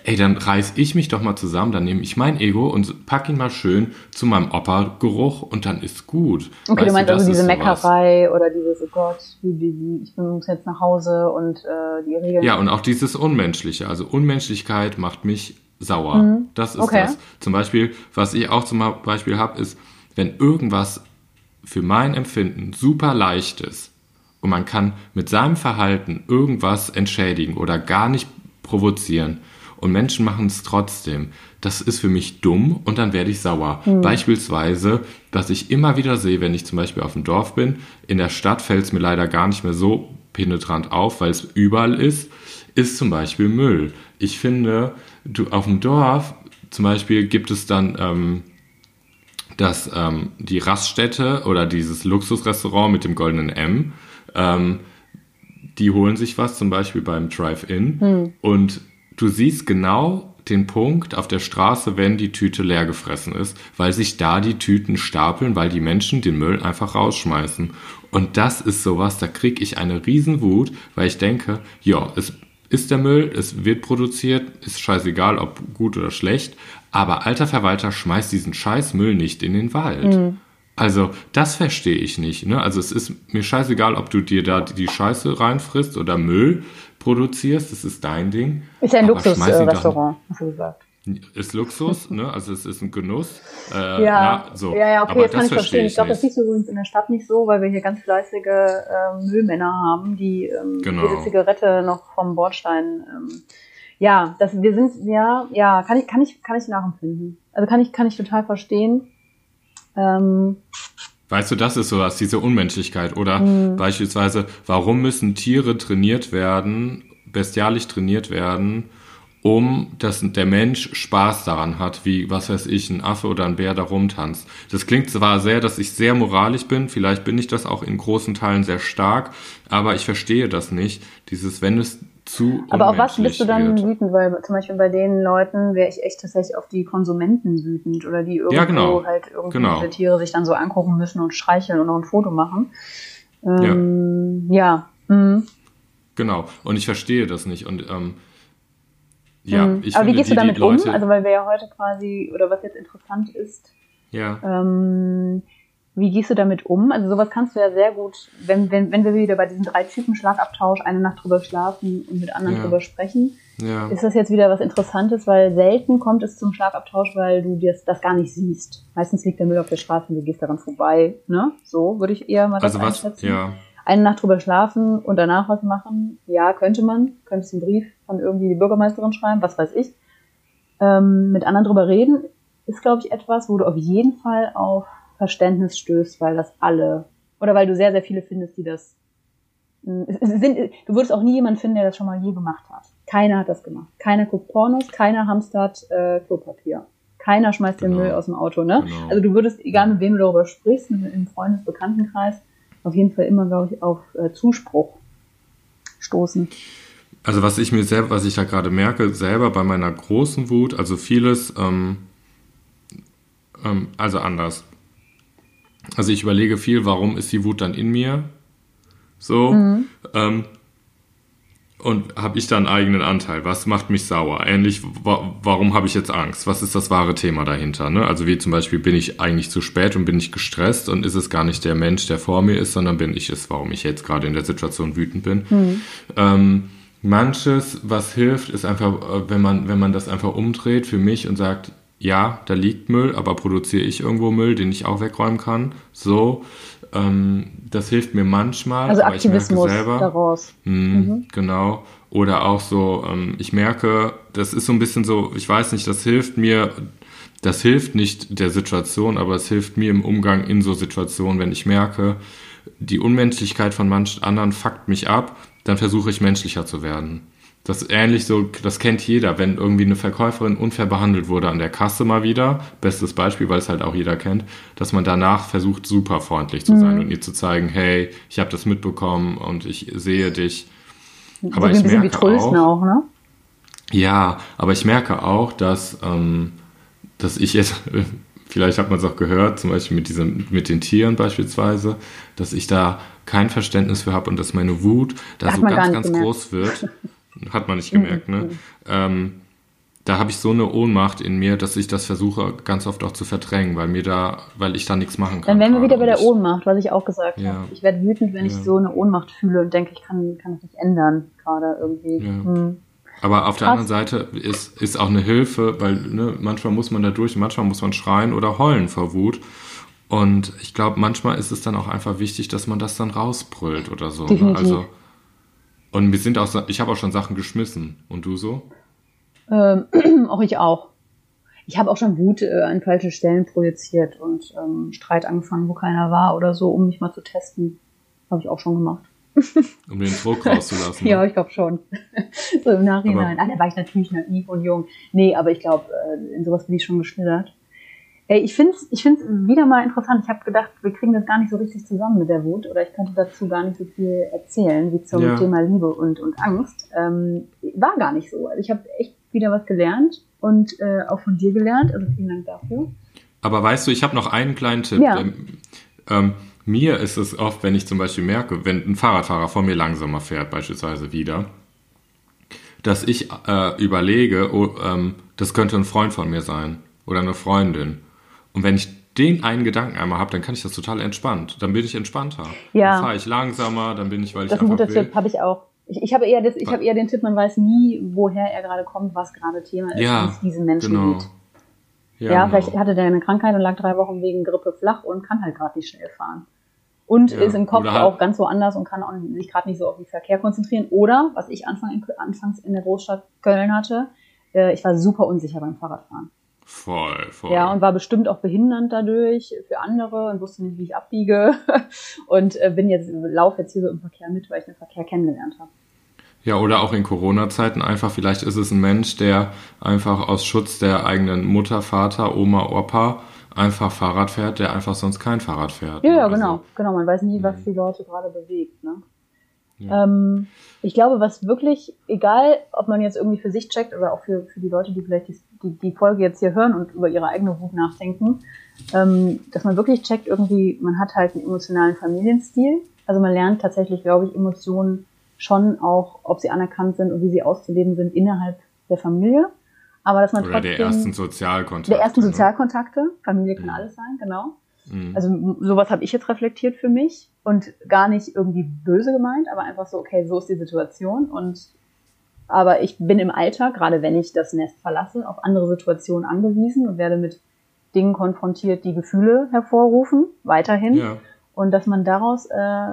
Ey, dann reiß ich mich doch mal zusammen, dann nehme ich mein Ego und pack ihn mal schön zu meinem Opa-Geruch und dann ist gut. Okay, Weißt du meinst das also diese. Meckerei oder dieses, oh Gott, ich muss jetzt nach Hause und äh, die Regeln. Ja, und auch dieses Unmenschliche. Also Unmenschlichkeit macht mich sauer. Das ist Mhm. Okay. das. Zum Beispiel, was ich auch zum Beispiel habe, ist, wenn irgendwas für mein Empfinden super leicht ist und man kann mit seinem Verhalten irgendwas entschädigen oder gar nicht provozieren und Menschen machen es trotzdem, das ist für mich dumm und dann werde ich sauer. Beispielsweise, was ich immer wieder sehe, wenn ich zum Beispiel auf dem Dorf bin, in der Stadt fällt es mir leider gar nicht mehr so penetrant auf, weil es überall ist, ist zum Beispiel Müll. Ich finde, du auf dem Dorf zum Beispiel gibt es dann ähm, dass ähm, die Raststätte oder dieses Luxusrestaurant mit dem goldenen M, ähm, die holen sich was, zum Beispiel beim Drive-In, und du siehst genau den Punkt auf der Straße, wenn die Tüte leer gefressen ist, weil sich da die Tüten stapeln, weil die Menschen den Müll einfach rausschmeißen. Und das ist sowas, da krieg ich eine Riesenwut, weil ich denke, ja, es ist der Müll, es wird produziert, ist scheißegal, ob gut oder schlecht, aber alter Verwalter schmeißt diesen scheiß Müll nicht in den Wald. Also, das verstehe ich nicht. Ne? Also, es ist mir scheißegal, ob du dir da die Scheiße reinfrisst oder Müll produzierst, das ist dein Ding. Ist ja ein Luxusrestaurant, hast du gesagt. Ist Luxus, ne? Also es ist ein Genuss. Äh, Ja, na, so. ja, ja, okay, Aber jetzt kann ich verstehen. verstehe Ich glaube, das siehst du übrigens in der Stadt nicht so, weil wir hier ganz fleißige ähm, Müllmänner haben, die ähm, Genau. jede Zigarette noch vom Bordstein. Ähm, ja, das, wir sind, ja, ja, kann ich, kann ich, kann ich nachempfinden. Also kann ich, kann ich total verstehen. Ähm, Weißt du, das ist sowas, diese Unmenschlichkeit. Oder Mhm. beispielsweise, warum müssen Tiere trainiert werden, bestialisch trainiert werden, um dass der Mensch Spaß daran hat, wie, was weiß ich, ein Affe oder ein Bär da rumtanzt. Das klingt zwar sehr, dass ich sehr moralisch bin, vielleicht bin ich das auch in großen Teilen sehr stark, aber ich verstehe das nicht. Dieses, wenn es zu Aber auf was bist du dann wird. wütend? Weil zum Beispiel bei den Leuten wäre ich echt tatsächlich auf die Konsumenten wütend oder die irgendwo Ja, genau. halt irgendwie Genau. Tiere sich dann so angucken müssen und streicheln und noch ein Foto machen. Ähm, ja. Mhm. Genau. Und ich verstehe das nicht. Und ähm, ja, Mhm. ich Aber wie gehst du die, damit die Leute, um? Also weil wir ja heute quasi, oder was jetzt interessant ist, ja, ähm, wie gehst du damit um? Also sowas kannst du ja sehr gut, wenn, wenn, wenn wir wieder bei diesen drei Typen Schlagabtausch, eine Nacht drüber schlafen und mit anderen Ja. drüber sprechen, ja, ist das jetzt wieder was Interessantes, weil selten kommt es zum Schlagabtausch, weil du das, das gar nicht siehst. Meistens liegt der Müll auf der Straße und du gehst daran vorbei. Ne? So würde ich eher mal das also was, einschätzen. ja, Eine Nacht drüber schlafen und danach was machen, ja, könnte man. Könntest einen Brief von irgendwie die Bürgermeisterin schreiben, was weiß ich. Ähm, mit anderen drüber reden ist, glaube ich, etwas, wo du auf jeden Fall auf Verständnis stößt, weil das alle, oder weil du sehr, sehr viele findest, die das es sind, du würdest auch nie jemanden finden, der das schon mal je gemacht hat. Keiner hat das gemacht. Keiner guckt Pornos, keiner hamstert äh, Klopapier. Keiner schmeißt den Genau. Müll aus dem Auto, ne? Genau. Also du würdest, egal mit wem du darüber sprichst, mit, im Freundes-Bekanntenkreis, auf jeden Fall immer, glaube ich, auf äh, Zuspruch stoßen. Also was ich mir selber, was ich da gerade merke, selber bei meiner großen Wut, also vieles, ähm, ähm, also anders. Also ich überlege viel, warum ist die Wut dann in mir? So. Ähm, und habe ich da einen eigenen Anteil? Was macht mich sauer? Ähnlich, wa warum habe ich jetzt Angst? Was ist das wahre Thema dahinter? Ne? Also wie zum Beispiel, bin ich eigentlich zu spät und bin ich gestresst und ist es gar nicht der Mensch, der vor mir ist, sondern bin ich es, warum ich jetzt gerade in der Situation wütend bin. Ähm, manches, was hilft, ist einfach, äh, wenn man, wenn man das einfach umdreht für mich und sagt, ja, da liegt Müll, aber produziere ich irgendwo Müll, den ich auch wegräumen kann. So, ähm, das hilft mir manchmal. Also aber ich merke Aktivismus selber, daraus. Mhm, Genau. Oder auch so, ähm, ich merke, das ist so ein bisschen so, ich weiß nicht, das hilft mir, das hilft nicht der Situation, aber es hilft mir im Umgang in so Situationen, wenn ich merke, die Unmenschlichkeit von manchen anderen fuckt mich ab, dann versuche ich menschlicher zu werden. Das ist ähnlich so, das kennt jeder, wenn irgendwie eine Verkäuferin unfair behandelt wurde an der Kasse mal wieder, bestes Beispiel, weil es halt auch jeder kennt, dass man danach versucht, super freundlich zu sein und ihr zu zeigen, hey, ich habe das mitbekommen und ich sehe dich. Aber so ich merke Trösten auch, auch, ne? ja, aber ich merke auch, dass, ähm, dass ich jetzt, vielleicht hat man es auch gehört, zum Beispiel mit, diesem, mit den Tieren beispielsweise, dass ich da kein Verständnis für habe und dass meine Wut da Hat so ganz, ganz gemerkt. groß wird. Hat man nicht gemerkt, ne? Ähm, da habe ich so eine Ohnmacht in mir, dass ich das versuche ganz oft auch zu verdrängen, weil mir da, weil ich da nichts machen kann. Dann wären wir wieder bei der ich- Ohnmacht, was ich auch gesagt Ja. habe. Ich werde wütend, wenn ich Ja. so eine Ohnmacht fühle und denke, ich kann, kann das nicht ändern, gerade irgendwie. Ja. Hm. Aber auf der Krass. anderen Seite ist, ist auch eine Hilfe, weil ne, manchmal muss man da durch, manchmal muss man schreien oder heulen vor Wut. Und ich glaube, manchmal ist es dann auch einfach wichtig, dass man das dann rausbrüllt oder so. Ne? Also, und wir sind auch, ich habe auch schon Sachen geschmissen. Und du so? Ähm, auch ich auch. Ich habe auch schon Wut äh, an falsche Stellen projiziert und ähm, Streit angefangen, wo keiner war oder so, um mich mal zu testen. Habe ich auch schon gemacht. Um den Druck rauszulassen. Ja, ne? ich glaube schon. so im Nachhinein. ah, da war ich natürlich naiv und jung. Nee, aber ich glaube, äh, in sowas bin ich schon geschlittert. Ey, ich finde es ich find's wieder mal interessant. Ich habe gedacht, wir kriegen das gar nicht so richtig zusammen mit der Wut oder ich könnte dazu gar nicht so viel erzählen wie zum Ja. Thema Liebe und, und Angst. Ähm, war gar nicht so. Also ich habe echt wieder was gelernt und äh, auch von dir gelernt. Also vielen Dank dafür. Aber weißt du, ich habe noch einen kleinen Tipp. Ja. Ähm, ähm, mir ist es oft, wenn ich zum Beispiel merke, wenn ein Fahrradfahrer vor mir langsamer fährt, beispielsweise wieder, dass ich äh, überlege, oh, ähm, das könnte ein Freund von mir sein oder eine Freundin. Und wenn ich den einen Gedanken einmal habe, dann kann ich das total entspannt. Dann bin ich entspannter. Ja. Dann fahre ich langsamer, dann bin ich, weil ich Das ist ein einfach guter. Tipp, habe ich auch. Ich, ich habe eher, das, ich habe eher den Tipp, man weiß nie, woher er gerade kommt, was gerade Thema ist, Ja, wie es diesen Menschen genau. geht. Ja, genau. vielleicht hatte der eine Krankheit und lag drei Wochen wegen Grippe flach und kann halt gerade nicht schnell fahren. Und Ja, ist im Kopf halt- auch ganz woanders und kann sich gerade nicht so auf den Verkehr konzentrieren. Oder, was ich Anfang in, anfangs in der Großstadt Köln hatte, äh, ich war super unsicher beim Fahrradfahren. Voll, voll. Ja, und war bestimmt auch behindernd dadurch für andere und wusste nicht, wie ich abbiege. Und äh, bin jetzt, laufe jetzt hier so im Verkehr mit, weil ich den Verkehr kennengelernt habe. Ja, oder auch in Corona-Zeiten einfach, vielleicht ist es ein Mensch, der einfach aus Schutz der eigenen Mutter, Vater, Oma, Opa einfach Fahrrad fährt, der einfach sonst kein Fahrrad fährt. Ja, ne? ja, Also, genau, genau. Man weiß nie, was die Leute gerade bewegt. Ne? Ja. Ähm, ich glaube, was wirklich, egal, ob man jetzt irgendwie für sich checkt oder auch für, für die Leute, die vielleicht die, die, die Folge jetzt hier hören und über ihre eigene Wut nachdenken, ähm, dass man wirklich checkt, irgendwie, man hat halt einen emotionalen Familienstil. Also man lernt tatsächlich, glaube ich, Emotionen schon auch, ob sie anerkannt sind und wie sie auszuleben sind innerhalb der Familie. Aber dass man Oder trotzdem, der ersten Sozialkontakte. Der ersten ne? Sozialkontakte. Familie kann Mhm. alles sein, genau. Mhm. Also sowas habe ich jetzt reflektiert für mich und gar nicht irgendwie böse gemeint, aber einfach so, okay, so ist die Situation und aber ich bin im Alltag, gerade wenn ich das Nest verlasse, auf andere Situationen angewiesen und werde mit Dingen konfrontiert, die Gefühle hervorrufen, weiterhin. ja. Und dass man daraus äh,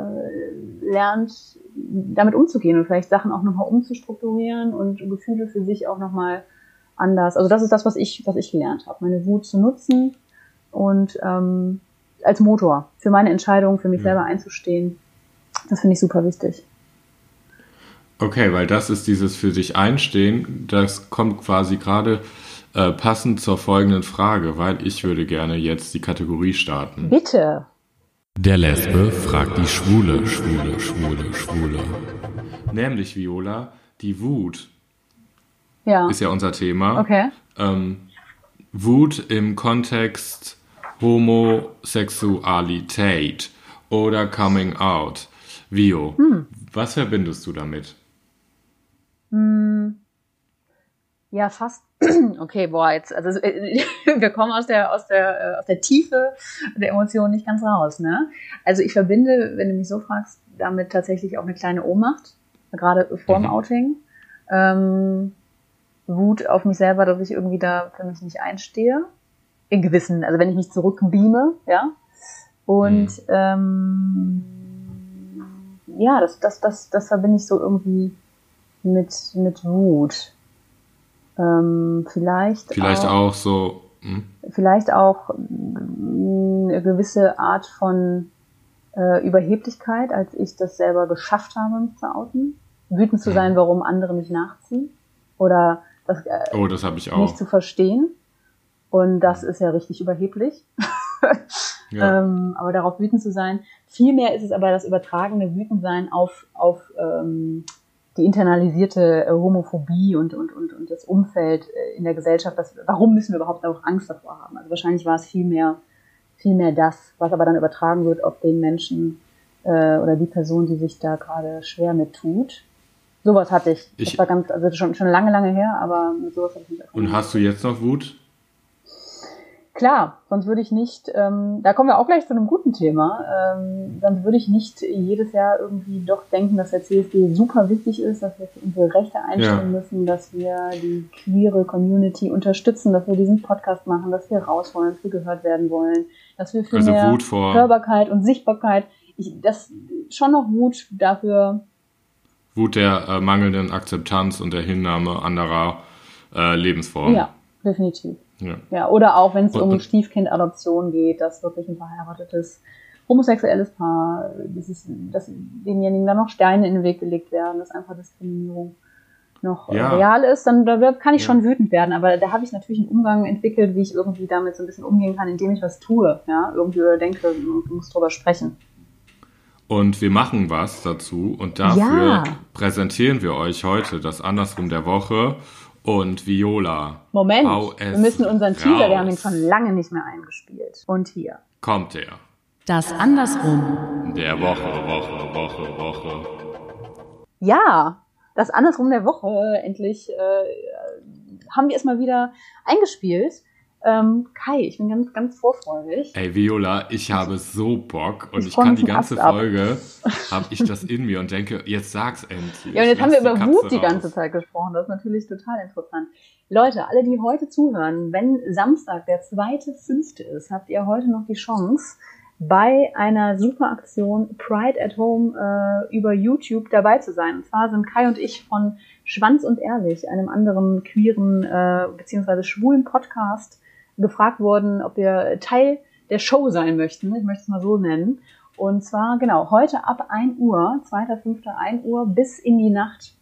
lernt, damit umzugehen und vielleicht Sachen auch nochmal umzustrukturieren und Gefühle für sich auch nochmal anders. Also das ist das, was ich, was ich gelernt habe, meine Wut zu nutzen und ähm, als Motor für meine Entscheidung, für mich Ja. selber einzustehen. Das finde ich super wichtig. Okay, weil das ist dieses für sich einstehen, das kommt quasi gerade äh, passend zur folgenden Frage, weil ich würde gerne jetzt die Kategorie starten. Bitte. Der Lesbe fragt die Schwule, Schwule, Schwule, Schwule. Nämlich, Viola, die Wut Ja. ist ja unser Thema. Okay. Ähm, Wut im Kontext Homosexualität oder Coming Out. Vio, Hm. was verbindest du damit? Hm. Ja, fast. Okay, boah, jetzt, also äh, wir kommen aus der, aus der, äh, aus der Tiefe der Emotionen nicht ganz raus, ne? Also ich verbinde, wenn du mich so fragst, damit tatsächlich auch eine kleine Ohnmacht, gerade vor dem Mhm. Outing. Ähm, Wut auf mich selber, dass ich irgendwie da für mich nicht einstehe. In gewissen, also wenn ich mich zurückbeame, ja. Und ähm, ja, das, das, das, das verbinde ich so irgendwie mit, mit Wut. Ähm, vielleicht, Vielleicht auch so. Hm? vielleicht auch mm, eine gewisse Art von äh, Überheblichkeit, als ich das selber geschafft habe, mich zu outen. Wütend zu sein, warum andere mich nachziehen. Oder das äh, Oh, das habe ich auch. nicht zu verstehen. Und das ist ja richtig überheblich. Ja. ähm, aber darauf wütend zu sein. Vielmehr ist es aber das übertragene Wütendsein auf, auf ähm, die internalisierte äh, Homophobie und, und, und, und das Umfeld äh, in der Gesellschaft. Das, warum müssen wir überhaupt auch Angst davor haben? Also wahrscheinlich war es vielmehr vielmehr das, was aber dann übertragen wird auf den Menschen äh, oder die Person, die sich da gerade schwer mit tut. Sowas hatte ich. Ich- das war ganz, also schon, schon lange, lange her, aber mit sowas hatte ich mich auch Und hast du jetzt noch Wut? Klar, sonst würde ich nicht, ähm, da kommen wir auch gleich zu einem guten Thema, ähm, sonst würde ich nicht jedes Jahr irgendwie doch denken, dass der CSD super wichtig ist, dass wir für unsere Rechte einstehen Ja. müssen, dass wir die queere Community unterstützen, dass wir diesen Podcast machen, dass wir raus wollen, dass wir gehört werden wollen, dass wir für Also mehr Hörbarkeit und Sichtbarkeit, ich, das schon noch Wut dafür, Wut der äh, mangelnden Akzeptanz und der Hinnahme anderer äh, Lebensformen. ja, definitiv. Ja. Ja, oder auch wenn es um Stiefkind-Adoption geht, dass wirklich ein verheiratetes homosexuelles Paar, ist, dass denjenigen dann noch Steine in den Weg gelegt werden, dass einfach Diskriminierung noch Ja. real ist, dann da kann ich Ja. schon wütend werden. Aber da habe ich natürlich einen Umgang entwickelt, wie ich irgendwie damit so ein bisschen umgehen kann, indem ich was tue. Ja, irgendwie denke, ich muss drüber sprechen. Und wir machen was dazu und dafür Ja. präsentieren wir euch heute das Andersrum der Woche und Viola. Moment, Hau wir müssen unseren Teaser, wir haben raus. schon lange nicht mehr eingespielt. Und hier. Kommt der. Das Andersrum. Der Woche, Woche, Woche, Woche. Ja, das andersrum der Woche endlich äh, haben wir es mal wieder eingespielt. Ähm, Kai, ich bin ganz, ganz vorfreudig. Ey, Viola, ich habe so Bock und Ich ich, kann die ganze Ast. Folge, habe ich das in mir und denke, jetzt sag's endlich. Ja, und jetzt haben wir über Katze Wut die raus. ganze Zeit gesprochen. Das ist natürlich total interessant. Leute, alle, die heute zuhören, wenn Samstag der zweite, fünfte ist, habt ihr heute noch die Chance, bei einer super Aktion Pride at Home äh, über YouTube dabei zu sein. Und zwar sind Kai und ich von Schwanz und Ehrlich, einem anderen queeren äh, beziehungsweise schwulen Podcast, gefragt worden, ob wir Teil der Show sein möchten. Ich möchte es mal so nennen. Und zwar, genau, heute ab 1 Uhr, 2.5. 1 Uhr bis in die Nacht,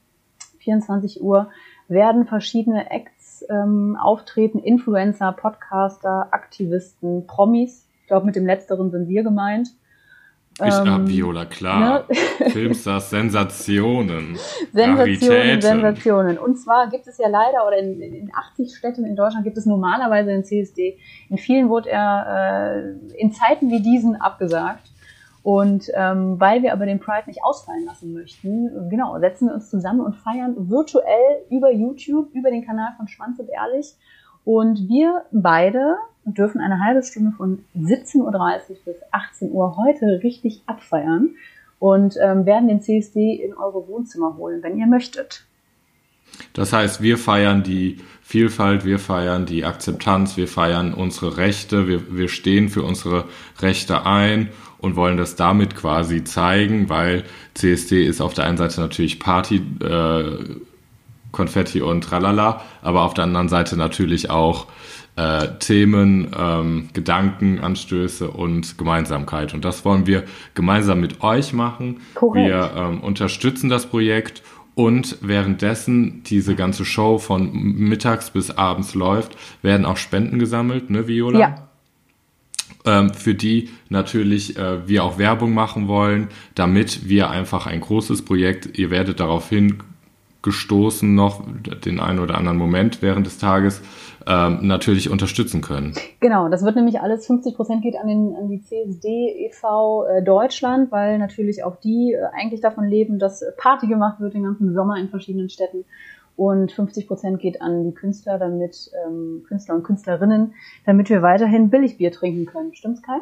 24 Uhr, werden verschiedene Acts ähm, auftreten, Influencer, Podcaster, Aktivisten, Promis. Ich glaube, mit dem letzteren sind wir gemeint. Ich ähm, hab Viola, klar. Ne? Filmstars, Sensationen. Sensationen. Sensationen. Und zwar gibt es ja leider, oder in, in 80 Städten in Deutschland gibt es normalerweise den CSD. In vielen wurde er äh, in Zeiten wie diesen abgesagt. Und ähm, weil wir aber den Pride nicht ausfallen lassen möchten, genau, setzen wir uns zusammen und feiern virtuell über YouTube, über den Kanal von Schwanz und Ehrlich. Und wir beide dürfen eine halbe Stunde von 17.30 Uhr bis 18 Uhr heute richtig abfeiern und ähm, werden den CSD in eure Wohnzimmer holen, wenn ihr möchtet. Das heißt, wir feiern die Vielfalt, wir feiern die Akzeptanz, wir feiern unsere Rechte, wir, wir stehen für unsere Rechte ein und wollen das damit quasi zeigen, weil CSD ist auf der einen Seite natürlich Party, äh, Konfetti und Tralala, aber auf der anderen Seite natürlich auch äh, Themen, ähm, Gedanken, Anstöße und Gemeinsamkeit. Und das wollen wir gemeinsam mit euch machen. Korrekt. Wir ähm, unterstützen das Projekt und währenddessen diese ganze Show von mittags bis abends läuft, werden auch Spenden gesammelt, ne, Viola? Ja. Ähm, für die natürlich äh, wir auch Werbung machen wollen, damit wir einfach ein großes Projekt, ihr werdet darauf hingestoßen noch den einen oder anderen Moment während des Tages, ähm, natürlich unterstützen können. Genau, das wird nämlich alles 50 Prozent geht an, den, an die CSD e.V. Äh, Deutschland, weil natürlich auch die äh, eigentlich davon leben, dass Party gemacht wird den ganzen Sommer in verschiedenen Städten. Und 50 Prozent geht an die Künstler, damit ähm, Künstler und Künstlerinnen, damit wir weiterhin Billigbier trinken können. Stimmt's, Kai?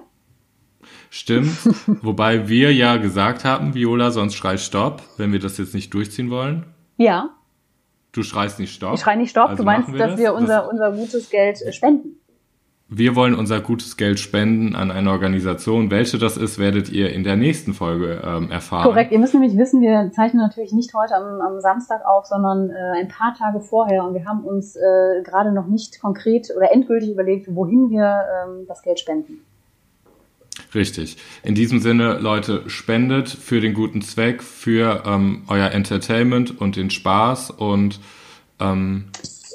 Stimmt. Wobei wir ja gesagt haben, Viola, sonst schrei Stopp, wenn wir das jetzt nicht durchziehen wollen. Ja, Du schreist nicht Stopp. Ich schreie nicht Stopp. Also du meinst, wir dass das? wir unser, unser gutes Geld äh, spenden. Wir wollen unser gutes Geld spenden an eine Organisation. Welche das ist, werdet ihr in der nächsten Folge ähm, erfahren. Korrekt. Ihr müsst nämlich wissen, wir zeichnen natürlich nicht heute am, am Samstag auf, sondern äh, ein paar Tage vorher. Und wir haben uns äh, gerade noch nicht konkret oder endgültig überlegt, wohin wir ähm, das Geld spenden. Richtig. In diesem Sinne, Leute, spendet für den guten Zweck, für ähm, euer Entertainment und den Spaß und ähm,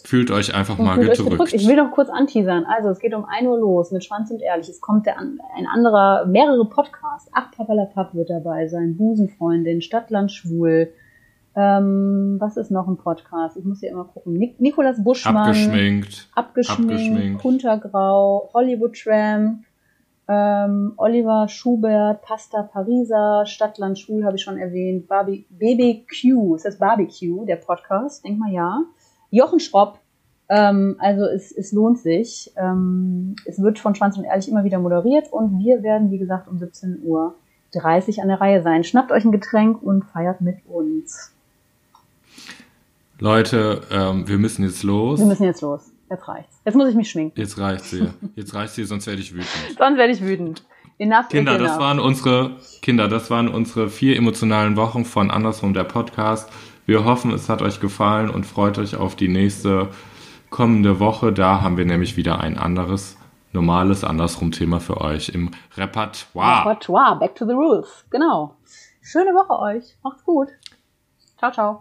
fühlt euch einfach mal gedrückt. Ich will noch kurz anteasern. Also, es geht um 1 Uhr los mit Schwanz und Ehrlich. Es kommt der, ein anderer, mehrere Podcasts. Ach, Papalapap wird dabei sein. Busenfreundin, Stadtland Schwul. Ähm, was ist noch ein Podcast? Ich muss hier immer gucken. Nik Nikolas Buschmann. Abgeschminkt. Abgeschminkt. Abgeschminkt. Kuntergrau. Hollywood Tramp. Ähm, Oliver Schubert, Pasta Pariser, Stadtland Schwul habe ich schon erwähnt, Barbie, BBQ, ist das Barbecue, der Podcast? Denk mal ja. Jochen Schropp, ähm, also es, es lohnt sich. Ähm, es wird von Schwanz und Ehrlich immer wieder moderiert und wir werden, wie gesagt, um 17 Uhr 30 an der Reihe sein. Schnappt euch ein Getränk und feiert mit uns. Leute, ähm, wir müssen jetzt los. Wir müssen jetzt los. Jetzt reicht's. Jetzt muss ich mich schminken. Jetzt reicht's hier. Jetzt reicht's hier, sonst werde ich wütend. sonst werde ich wütend. Enough Kinder, das waren unsere Kinder, das waren unsere vier emotionalen Wochen von Andersrum der Podcast. Wir hoffen, es hat euch gefallen und freut euch auf die nächste kommende Woche. Da haben wir nämlich wieder ein anderes, normales Andersrum-Thema für euch im Repertoire. Repertoire, back to the rules. Genau. Schöne Woche euch. Macht's gut. Ciao, ciao.